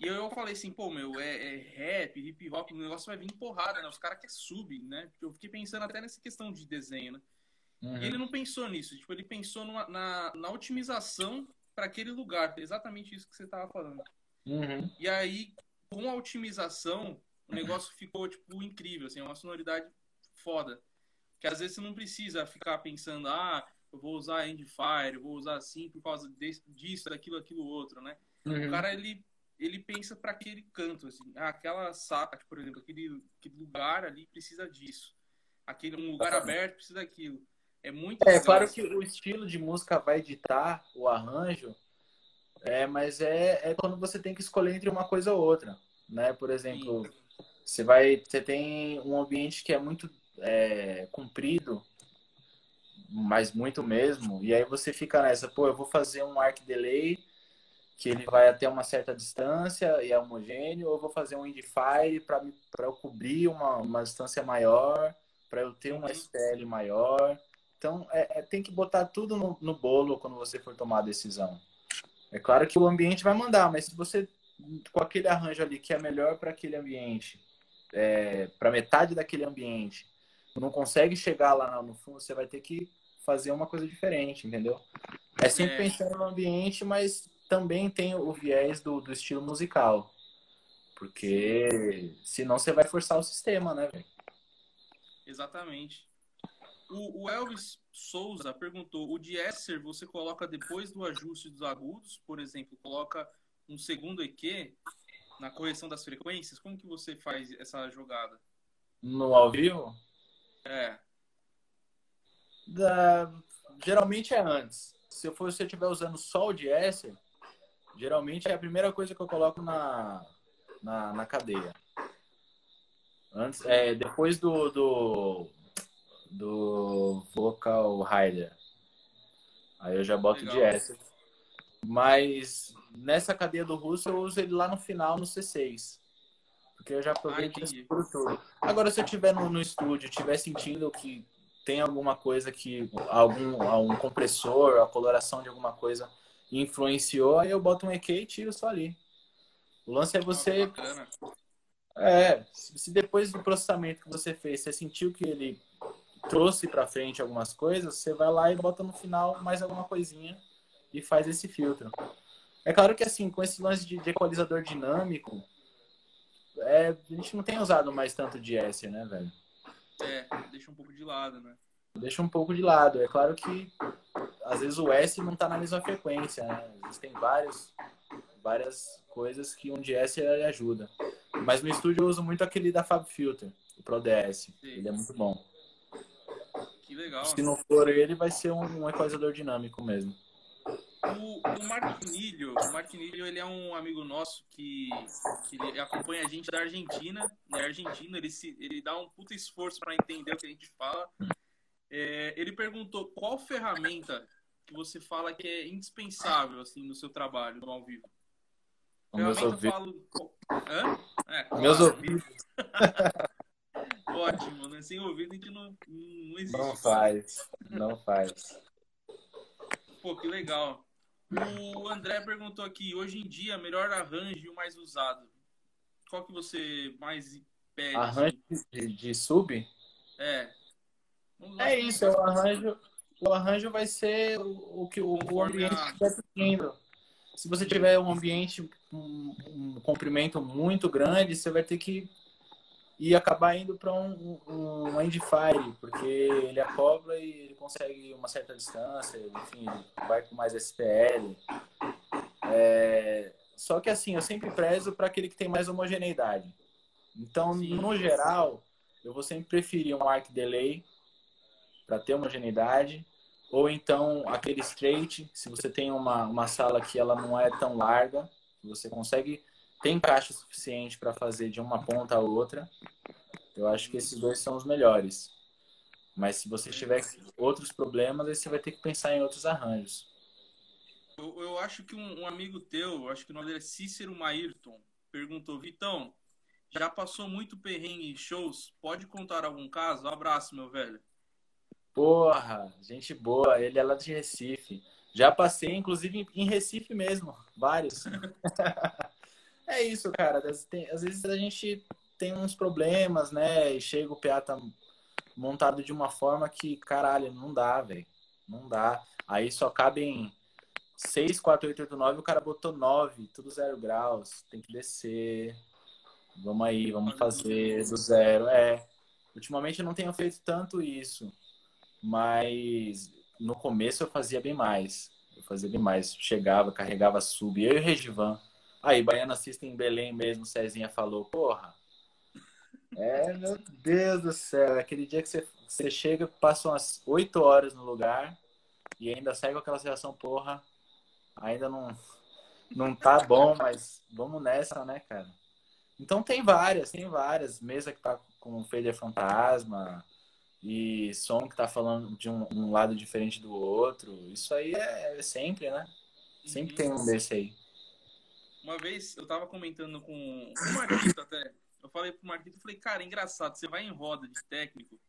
E eu falei assim, pô, meu, é, é rap, hip hop, o negócio vai vir porrada, né? Os caras querem sub, né? Eu fiquei pensando até nessa questão de desenho, né? Uhum. E ele não pensou nisso, tipo, ele pensou numa, na, na otimização para aquele lugar, exatamente isso que você estava falando. Uhum. E aí, com a otimização, o negócio ficou, tipo, incrível, assim, é uma sonoridade foda. Que às vezes você não precisa ficar pensando, ah, eu vou usar Endfire, eu vou usar assim por causa desse, disso, daquilo, aquilo outro, né? Uhum. O cara, ele ele pensa para aquele canto, assim, ah, aquela sala, por exemplo, aquele, aquele lugar ali precisa disso. Aquele um lugar aberto precisa daquilo. É muito É claro que o estilo de música vai ditar o arranjo, é, mas é, é quando você tem que escolher entre uma coisa ou outra, né? Por exemplo, Sim. você vai, você tem um ambiente que é muito é, comprido, mas muito mesmo, e aí você fica nessa, pô, eu vou fazer um arc delay que ele vai até uma certa distância e é homogêneo, ou eu vou fazer um Indifire para eu cobrir uma, uma distância maior, para eu ter uma STL maior. Então, é, é, tem que botar tudo no, no bolo quando você for tomar a decisão. É claro que o ambiente vai mandar, mas se você, com aquele arranjo ali que é melhor para aquele ambiente, é, para metade daquele ambiente, não consegue chegar lá no fundo, você vai ter que fazer uma coisa diferente, entendeu? É sempre é. pensando no ambiente, mas também tem o viés do, do estilo musical. Porque senão você vai forçar o sistema, né, velho? Exatamente. O, o, Elvis Souza perguntou: o Diesser você coloca depois do ajuste dos agudos, por exemplo, coloca um segundo EQ na correção das frequências? Como que você faz essa jogada? No ao vivo? É. Da... Geralmente é antes. Se eu for, se eu estiver usando só o Diesser, geralmente é a primeira coisa que eu coloco na, na, na cadeia. Antes, é, depois do, do, do vocal rider. Aí eu já boto Legal. de S. Mas nessa cadeia do russo eu uso ele lá no final no C6. Porque eu já aproveito por tudo. Agora, se eu estiver no, no estúdio, estiver sentindo que tem alguma coisa que. algum um compressor, a coloração de alguma coisa influenciou, aí eu boto um EQ e tiro só ali. O lance é você. É, se depois do processamento que você fez, você sentiu que ele trouxe para frente algumas coisas, você vai lá e bota no final mais alguma coisinha e faz esse filtro. É claro que assim, com esse lance de, de equalizador dinâmico, é, a gente não tem usado mais tanto de S, né, velho? É, deixa um pouco de lado, né? Deixa um pouco de lado. É claro que às vezes o S não está na mesma frequência, né? Existem vários, várias coisas que um DS ajuda. Mas no estúdio eu uso muito aquele da Fab Filter, o Pro DS. Sim. Ele é muito bom. Legal. Se não for ele, vai ser um, um equalizador dinâmico mesmo. O, o Marquinilho, o Marquinilho, ele é um amigo nosso que, que ele acompanha a gente da Argentina. Ele é argentino, ele, se, ele dá um puta esforço para entender o que a gente fala. É, ele perguntou qual ferramenta que você fala que é indispensável assim no seu trabalho no ao vivo. Meus ouvidos. Falo... Hã? É, Meus ouvidos. Ótimo, né? Sem ouvido a gente não, não existe. Não faz, não faz. Pô, que legal. O André perguntou aqui, hoje em dia, melhor arranjo e o mais usado. Qual que você mais pede? Arranjo de, de sub? É. É isso, o arranjo, o arranjo vai ser o, o que o, o ambiente estiver pedindo. Se você tiver um ambiente, um, um, comprimento muito grande, você vai ter que ir acabar indo para um, um, um Endfire, porque ele acopla e ele consegue uma certa distância, enfim, vai com mais SPL. É, só que assim, eu sempre prezo para aquele que tem mais homogeneidade. Então, Sim. no geral, eu vou sempre preferir um arc delay para ter homogeneidade, ou então aquele straight, se você tem uma, uma sala que ela não é tão larga, você consegue tem caixa suficiente para fazer de uma ponta a outra. Eu acho que esses dois são os melhores. Mas se você tiver outros problemas, aí você vai ter que pensar em outros arranjos. Eu, eu acho que um, um, amigo teu, acho que o nome dele é Cícero Maírton, perguntou, Vitão, já passou muito perrengue em shows? Pode contar algum caso? abraço, meu velho. Porra, gente boa. Ele é lá de Recife. Já passei, inclusive, em Recife mesmo. Vários. é isso, cara. Às vezes a gente tem uns problemas, né? E chega o PA tá montado de uma forma que, caralho, não dá, velho. Não dá. Aí só cabem 6, 4, 8, 8, 9. O cara botou 9, tudo zero graus. Tem que descer. Vamos aí, vamos fazer do zero. É. Ultimamente eu não tenho feito tanto isso. Mas no começo eu fazia bem mais. Eu fazia bem mais. Chegava, carregava sub. Eu e o Regivan. Aí, Baiana System em Belém mesmo, Cezinha falou, porra. É, meu Deus do céu. Aquele dia que você, você chega, passa umas 8 horas no lugar e ainda sai com aquela sensação, porra, ainda não, não tá bom, mas vamos nessa, né, cara? Então tem várias, tem várias. Mesa que tá com fader fantasma, e som que tá falando de um, um lado diferente do outro. Isso aí é, é sempre, né? Sempre tem um desse aí. Uma vez eu tava comentando com o Marquito até. Eu falei pro Marquito, eu falei, cara, engraçado, você vai em roda de técnico,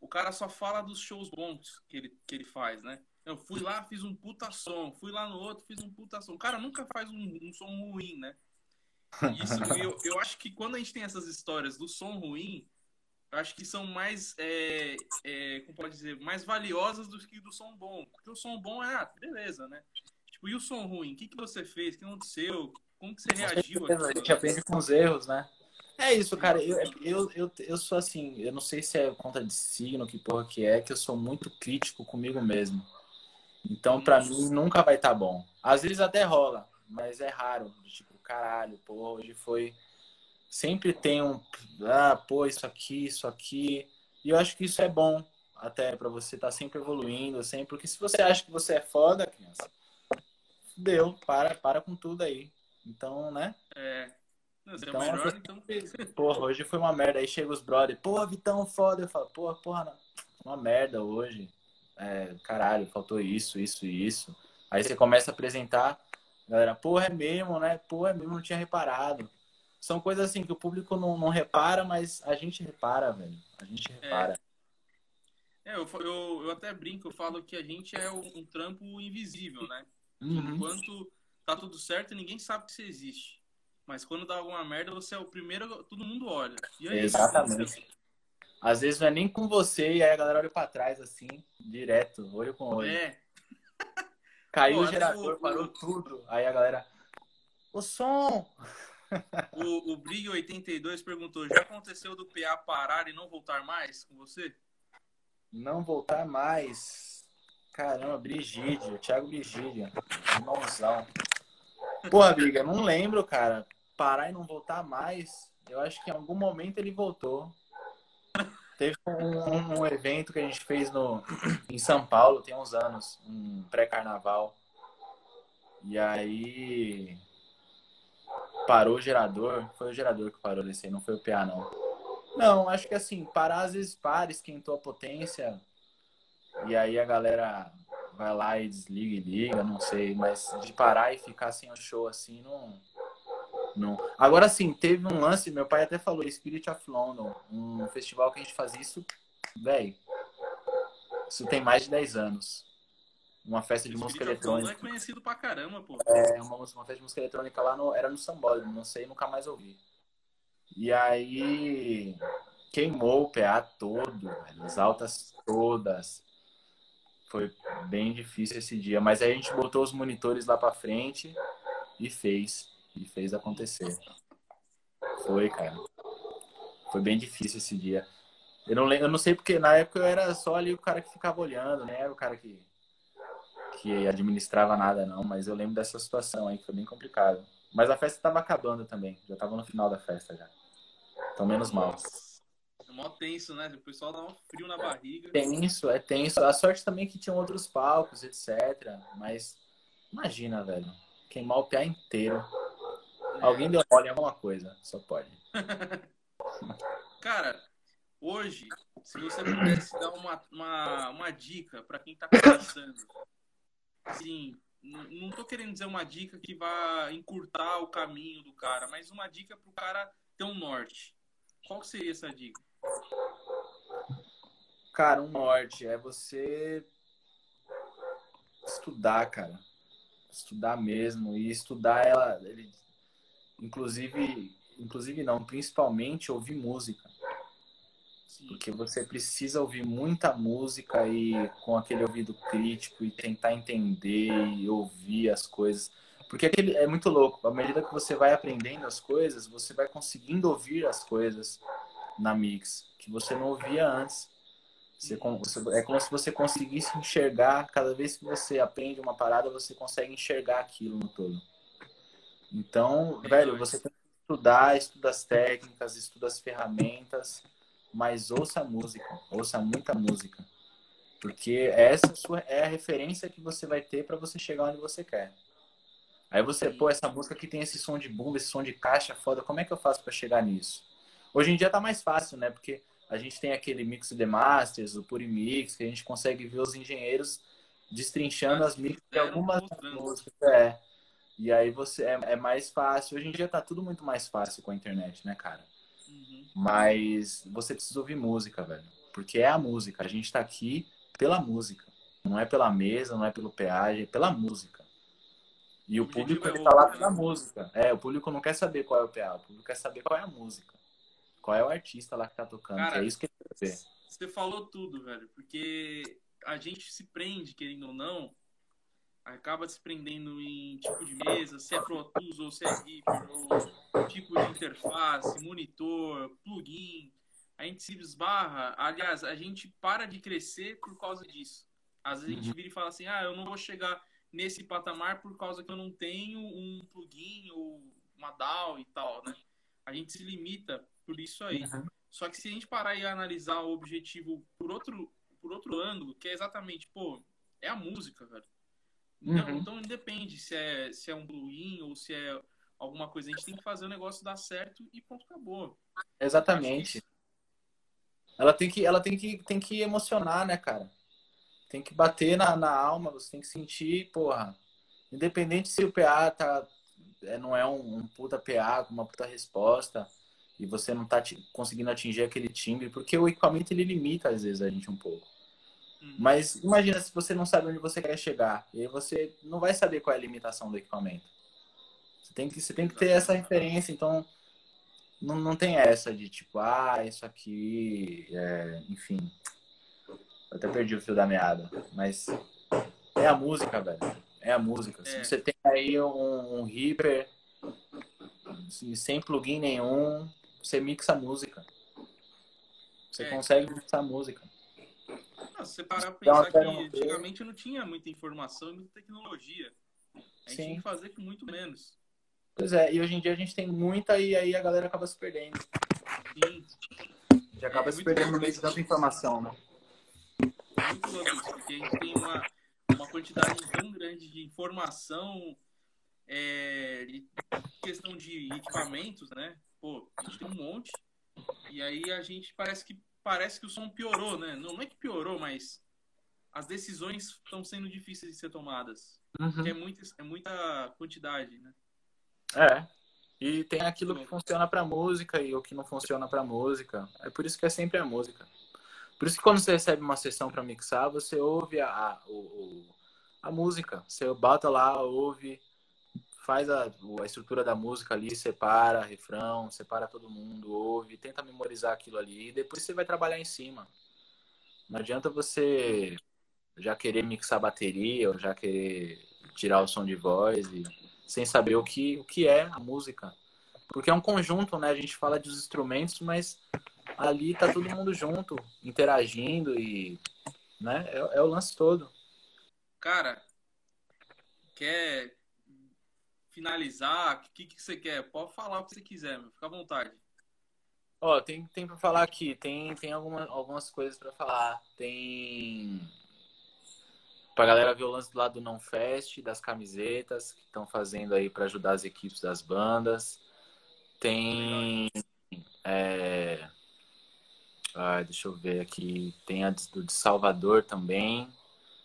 o cara só fala dos shows bons que ele, que ele faz, né? Eu fui lá, fiz um puta som, fui lá no outro, fiz um puta som. O cara nunca faz um, um som ruim, né? Isso, eu, eu acho que quando a gente tem essas histórias do som ruim, eu acho que são mais, é, é, como pode dizer, mais valiosas do que do som bom. Porque o som bom é, ah, beleza, né? Tipo, e o som ruim? O que, que você fez? O que aconteceu? Como que você reagiu? A gente aprende com os erros, né? É isso, cara. Eu, eu, eu, eu sou assim, eu não sei se é conta de signo, que porra que é, que eu sou muito crítico comigo mesmo. Então, pra mim, nunca vai estar tá bom. Às vezes até rola, mas é raro. Tipo, caralho, pô, hoje foi sempre tem um, ah, pô, isso aqui, isso aqui. E eu acho que isso é bom até para você estar tá sempre evoluindo, sempre, porque se você acha que você é foda, criança, deu, para, para com tudo aí. Então, né? É. Não, então, é melhor, então... Porra, hoje foi uma merda. Aí chega os brother, porra, Vitão, foda. Eu falo, porra, porra, não. uma merda hoje. É, caralho, faltou isso, isso e isso. Aí você começa a apresentar, galera, porra, é mesmo, né? Porra, é mesmo, não tinha reparado são coisas assim que o público não, não repara, mas a gente repara, velho. A gente repara. É, é eu, eu, eu, até brinco, eu falo que a gente é um, um trampo invisível, né? Uhum. Enquanto tá tudo certo, ninguém sabe que você existe. Mas quando dá alguma merda, você é o primeiro, todo mundo olha. Aí, Exatamente. Às vezes não é nem com você, e aí a galera olha pra trás assim, direto, olho com olho. É. Caiu Pô, o gerador, o, parou tudo. Aí a galera. O som! O, o Brig 82 perguntou: já aconteceu do PA parar e não voltar mais com você? Não voltar mais. Caramba, Brigídio, Thiago Brigídio. Irmãozão. Porra, Briga, não lembro, cara. Parar e não voltar mais. Eu acho que em algum momento ele voltou. Teve um, um, evento que a gente fez no, em São Paulo, tem uns anos, um pré-carnaval. E aí parou o gerador. Foi o gerador que parou desse aí, não foi o PA, não. Não, acho que assim, parar às vezes para, esquentou a potência. E aí a galera vai lá e desliga e liga, não sei. Mas de parar e ficar sem o show assim, não. Não. Agora sim, teve um lance, meu pai até falou, Spirit of London, um festival que a gente fazia isso, velho. Isso tem mais de 10 anos uma festa de música eletrônica. é conhecido pra caramba, pô. É, uma, uma festa de música eletrônica lá no, era no Sambódromo, não sei, nunca mais ouvi. E aí queimou o PA todo, velho, as altas todas. Foi bem difícil esse dia, mas aí a gente botou os monitores lá pra frente e fez, e fez acontecer. Foi, cara. Foi bem difícil esse dia. Eu não, eu não sei porque na época eu era só ali o cara que ficava olhando, né? O cara que que administrava nada, não, mas eu lembro dessa situação aí que foi bem complicado. Mas a festa estava acabando também, já estava no final da festa já. Então, menos mal. É mó tenso, né? O pessoal dá um frio na barriga. Tenso, é tenso. A sorte também é que tinham outros palcos, etc. Mas imagina, velho. Queimar o pé inteiro. É. Alguém deu mole em alguma coisa, só pode. Cara, hoje se você pudesse dar uma, uma, uma dica para quem está começando, assim, não estou querendo dizer uma dica que vá encurtar o caminho do cara, mas uma dica para o cara ter um norte. Qual seria essa dica? Cara, um norte é você estudar, cara. Estudar mesmo. E estudar ela. Ele, inclusive, inclusive não, principalmente ouvir música. Porque você precisa ouvir muita música e com aquele ouvido crítico e tentar entender e ouvir as coisas. Porque aquele é muito louco. À medida que você vai aprendendo as coisas, você vai conseguindo ouvir as coisas na mix que você não ouvia antes. Você, é como se você conseguisse enxergar, cada vez que você aprende uma parada, você consegue enxergar aquilo no todo. Então, velho, você tem que estudar, estuda as técnicas, estuda as ferramentas, mas ouça a música, ouça muita música. Porque essa é a referência que você vai ter para você chegar onde você quer. Aí você, pô, essa música que tem esse som de bumbo, esse som de caixa foda, como é que eu faço para chegar nisso? Hoje em dia tá mais fácil, né? Porque a gente tem aquele mix de masters, o Purimix, que a gente consegue ver os engenheiros destrinchando as mix de algumas músicas. É. E aí você é, é, mais fácil. Hoje em dia tá tudo muito mais fácil com a internet, né, cara? Uhum. Mas você precisa ouvir música, velho. Porque é a música. A gente tá aqui pela música. Não é pela mesa, não é pelo peagem, é pela música. E o, o público é ele tá lá pela música. É, o público não quer saber qual é o PA, o público quer saber qual é a música. Qual é o artista lá que tá tocando? Cara, é isso que ele quer ver. Você falou tudo, velho. Porque a gente se prende, querendo ou não, acaba se prendendo em tipo de mesa, se é Pro Tools ou se é Reaper, ou tipo de interface, monitor, plugin. A gente se esbarra. Aliás, a gente para de crescer por causa disso. Às vezes a gente uhum. vira e fala assim: ah, eu não vou chegar nesse patamar por causa que eu não tenho um plugin ou uma DAW e tal, né? A gente se limita por isso aí. Uhum. Só que se a gente parar e analisar o objetivo por outro, por outro ângulo, que é exatamente, pô, é a música, velho. Então, uhum. Então, independe se é, se é um plugin ou se é alguma coisa. A gente tem que fazer o negócio dar certo e ponto, acabou. Exatamente. Ela tem que, ela tem que, tem que emocionar, né, cara? Tem que bater na, na alma, você tem que sentir, porra. Independente se o PA tá, é, não é um, um puta PA uma puta resposta e você não está conseguindo atingir aquele timbre, porque o equipamento ele limita às vezes a gente um pouco. Hum. Mas imagina se você não sabe onde você quer chegar, e aí você não vai saber qual é a limitação do equipamento. Você tem que, você tem que ter essa referência, então não, não tem essa de tipo, ah, isso aqui, é, enfim. Eu até perdi o fio da meada, mas é a música, velho. É a música. É. Se você tem aí um, um Reaper sem plugin nenhum, você mixa música. Você é. consegue mixar música. Não, se você parar pra pensar que antigamente não tinha muita informação e muita tecnologia. A gente Sim. tinha que fazer com muito menos. Pois é, e hoje em dia a gente tem muita e aí a galera acaba se perdendo. Sim. Já acaba é, se perdendo no meio de tanta informação, né? Muito louco porque a gente tem uma, uma quantidade tão grande de informação, é, de questão de equipamentos, né? Pô, a gente tem um monte. E aí a gente parece que parece que o som piorou, né? Não, não é que piorou, mas as decisões estão sendo difíceis de ser tomadas. Uhum. É muita, é muita quantidade, né? É. E tem aquilo que funciona para música e o que não funciona para música. É por isso que é sempre a música. Por isso que quando você recebe uma sessão para mixar, você ouve a, a, o, a música. Você bota lá, ouve, faz a, a estrutura da música ali, separa refrão, separa todo mundo, ouve, tenta memorizar aquilo ali e depois você vai trabalhar em cima. Não adianta você já querer mixar bateria ou já querer tirar o som de voz e, sem saber o que, o que é a música. Porque é um conjunto, né? A gente fala dos instrumentos, mas ali tá todo mundo junto, interagindo e né? é, é o lance todo. Cara, quer finalizar, o que, que você quer? Pode falar o que você quiser, meu. fica à vontade. Ó, oh, tem, tem para falar aqui, tem, tem alguma, algumas coisas para falar. Tem pra galera ver o lance do lado do Não Fest, das camisetas que estão fazendo aí para ajudar as equipes das bandas. Tem. É, Ah, deixa eu ver aqui. Tem a do de Salvador também.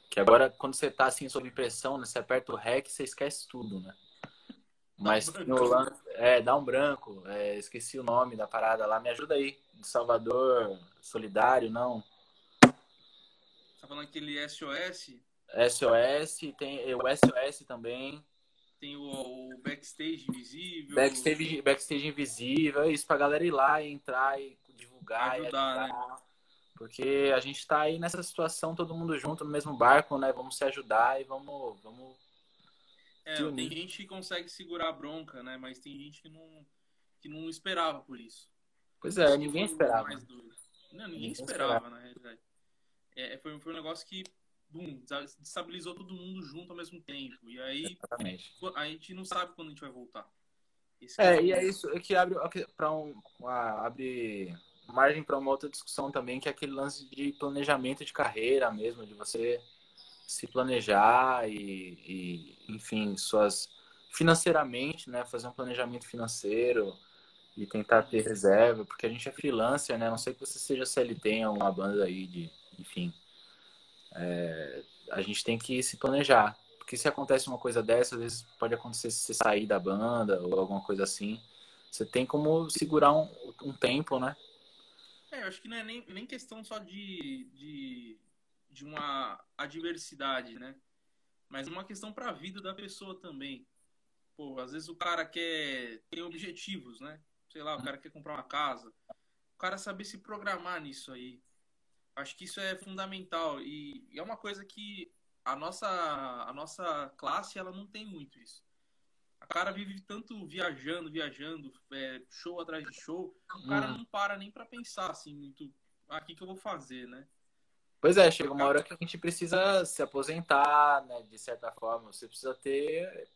Que agora, quando você tá assim sob pressão, né, você aperta o REC, você esquece tudo, né? Mas um no, é, dá um branco. É, esqueci o nome da parada lá. Me ajuda aí. De Salvador, Solidário, não. Tá falando aquele SOS? SOS, tem o SOS também. Tem o, o Backstage Invisível. Backstage, backstage Invisível, é isso pra galera ir lá e entrar e divulgar. Ajudar, e né? Porque a gente tá aí nessa situação, todo mundo junto no mesmo barco, né? Vamos se ajudar e vamos. vamos é, tem gente que consegue segurar a bronca, né? Mas tem gente que não, que não esperava por isso. Pois é, ninguém esperava. Não, ninguém, ninguém esperava, esperava, na realidade. É, foi, foi um negócio que boom, destabilizou todo mundo junto ao mesmo tempo. E aí Exatamente. a gente não sabe quando a gente vai voltar. Esse é, e é isso que abre para um, abre margem para uma outra discussão também, que é aquele lance de planejamento de carreira mesmo, de você se planejar e, e enfim, suas financeiramente, né, fazer um planejamento financeiro e tentar ter reserva, porque a gente é freelancer, né? Não sei que você seja CLT em alguma banda aí de, enfim, é, a gente tem que se planejar. Porque se acontece uma coisa dessa, às vezes pode acontecer se você sair da banda ou alguma coisa assim. Você tem como segurar um, um tempo, né? É, eu acho que não é nem, nem questão só de, de, de uma adversidade, né? Mas uma questão para a vida da pessoa também. Pô, às vezes o cara quer tem objetivos, né? Sei lá, o cara quer comprar uma casa. O cara saber se programar nisso aí. Acho que isso é fundamental e, e é uma coisa que a nossa, a nossa classe ela não tem muito isso. A cara vive tanto viajando, viajando, é, show atrás de show, o cara hum. não para nem para pensar assim muito, ah, o que, que eu vou fazer, né? Pois é, chega uma hora que a gente precisa se aposentar, né? De certa forma, você precisa ter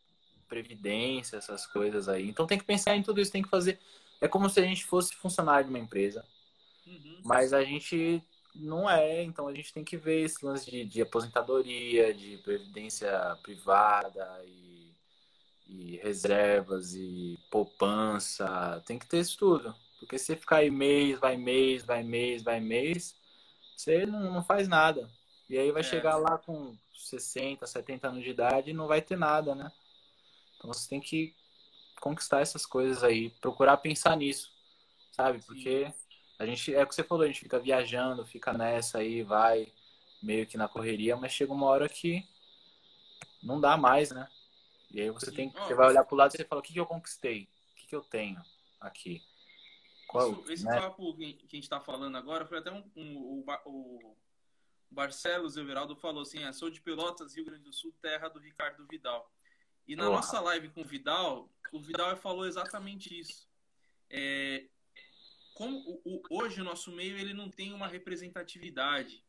previdência, essas coisas aí. Então tem que pensar em tudo isso, tem que fazer. É como se a gente fosse funcionário de uma empresa, uhum. mas a gente não é, então a gente tem que ver esse lance de, de aposentadoria, de previdência privada e, e, reservas e poupança. Tem que ter isso tudo. Porque se ficar aí mês, vai mês, vai mês, vai mês, você não, não faz nada. E aí vai é. chegar lá com 60, 70 anos de idade e não vai ter nada, né? Então você tem que conquistar essas coisas aí, procurar pensar nisso, sabe? Porque Sim. A gente, é o que você falou, a gente fica viajando, fica nessa aí, vai meio que na correria, mas chega uma hora que não dá mais, né? E aí você tem você vai olhar pro lado e você fala, o que, que eu conquistei? O que, que eu tenho aqui? Qual, Isso, esse né? papo que a gente está falando agora foi até um, um o, o Barcelos Everaldo falou assim, ah, sou de Pelotas, Rio Grande do Sul, terra do Ricardo Vidal. E na nossa live com o Vidal, o Vidal falou exatamente isso. É, como o, o, hoje o nosso meio ele não tem uma representatividade.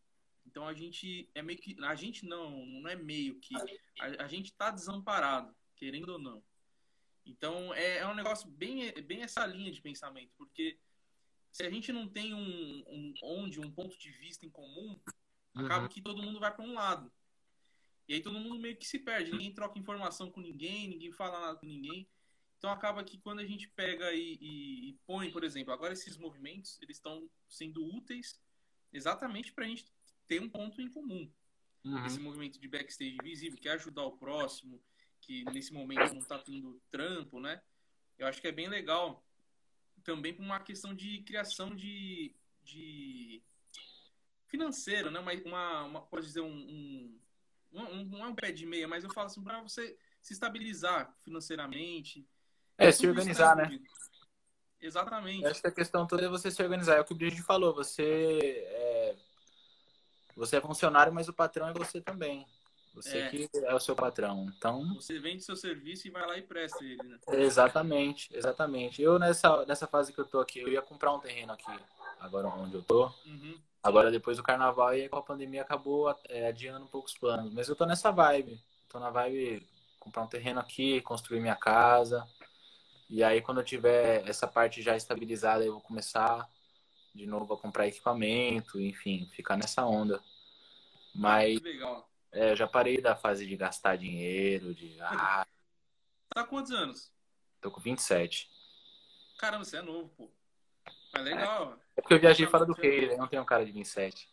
Então a gente é meio que a gente não não é meio que a, a gente está desamparado, querendo ou não. Então é, é, um negócio bem bem essa linha de pensamento, porque se a gente não tem um, um onde um ponto de vista em comum, acaba uhum. que todo mundo vai para um lado. E aí todo mundo meio que se perde, ninguém troca informação com ninguém, ninguém fala nada com ninguém. Então acaba que quando a gente pega e, e, e põe, por exemplo, agora esses movimentos, eles estão sendo úteis exatamente para a gente ter um ponto em comum. Uhum. Esse movimento de backstage visível, que é ajudar o próximo, que nesse momento não está tendo trampo, né? Eu acho que é bem legal também por uma questão de criação de, de financeiro, né? Uma, uma, uma pode dizer um, um, um, não é um pé de meia, mas eu falo assim para você se estabilizar financeiramente, é, se organizar, né? Exatamente. Acho que a questão toda é você se organizar. É o que o Bridget falou. Você é, você é funcionário, mas o patrão é você também. Você é. que é o seu patrão. Então. Você vende seu serviço e vai lá e presta ele, né? Exatamente, exatamente. Eu, nessa, nessa fase que eu tô aqui, eu ia comprar um terreno aqui, agora onde eu tô. Uhum. Agora, depois do carnaval e com a pandemia, acabou é, adiando um pouco os planos. Mas eu tô nessa vibe. Tô na vibe comprar um terreno aqui, construir minha casa. E aí, quando eu tiver essa parte já estabilizada, eu vou começar de novo a comprar equipamento, enfim, ficar nessa onda. Mas é, já parei da fase de gastar dinheiro, de. Ah, tá com quantos anos? Tô com 27. Caramba, você é novo, pô. Mas legal. É porque eu viajei fora do Rio, eu não tenho cara de 27.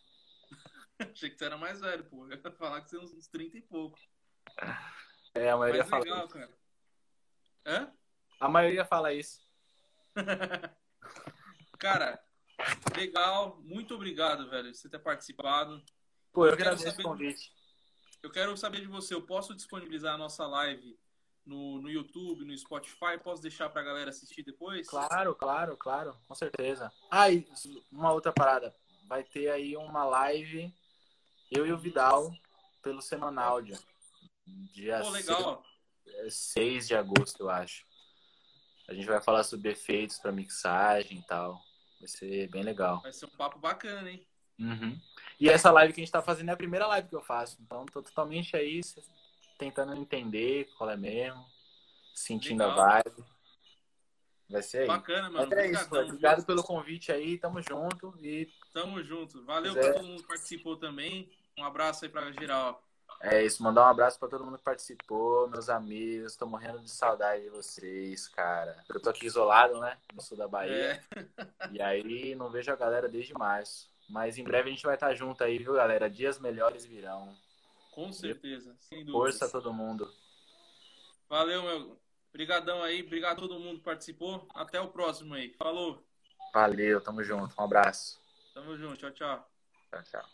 Achei que você era mais velho, pô. Eu ia falar que você é uns 30 e pouco. É, a maioria Mas fala legal, isso. cara. Hã? A maioria fala isso. Cara, legal. Muito obrigado, velho, por você ter participado. Pô, eu Eu agradeço o saber- convite. Eu quero saber de você. Eu posso disponibilizar a nossa live no, no YouTube, no Spotify? Posso deixar pra galera assistir depois? Claro, claro, claro, com certeza. Ah, e uma outra parada. Vai ter aí uma live, eu e o Vidal, pelo Semanáudio. Dia Pô, legal. 6 de agosto, eu acho. A gente vai falar sobre efeitos para mixagem e tal. Vai ser bem legal. Vai ser um papo bacana, hein? Uhum. E essa live que a gente tá fazendo é a primeira live que eu faço. Então, tô totalmente aí tentando entender qual é mesmo, sentindo Legal. a vibe. Vai ser aí. Bacana, mano. Mas é isso, Obrigadão, obrigado viu? pelo convite aí, tamo junto e Tamo junto. Valeu Pois é. pra todo mundo que participou também. Um abraço aí pra geral. é isso, mandar um abraço pra todo mundo que participou, meus amigos, tô morrendo de saudade de vocês, cara. Eu tô aqui isolado, né, no sul da Bahia, É, e aí não vejo a galera desde março. Mas em breve a gente vai estar junto aí, viu, galera? Dias melhores virão. com certeza. Sem dúvida. Força a todo mundo. Valeu, meu. Obrigadão aí. Obrigado a todo mundo que participou. Até o próximo aí. Falou. Valeu, tamo junto. Um abraço. Tamo junto. Tchau, tchau. Tchau, tchau.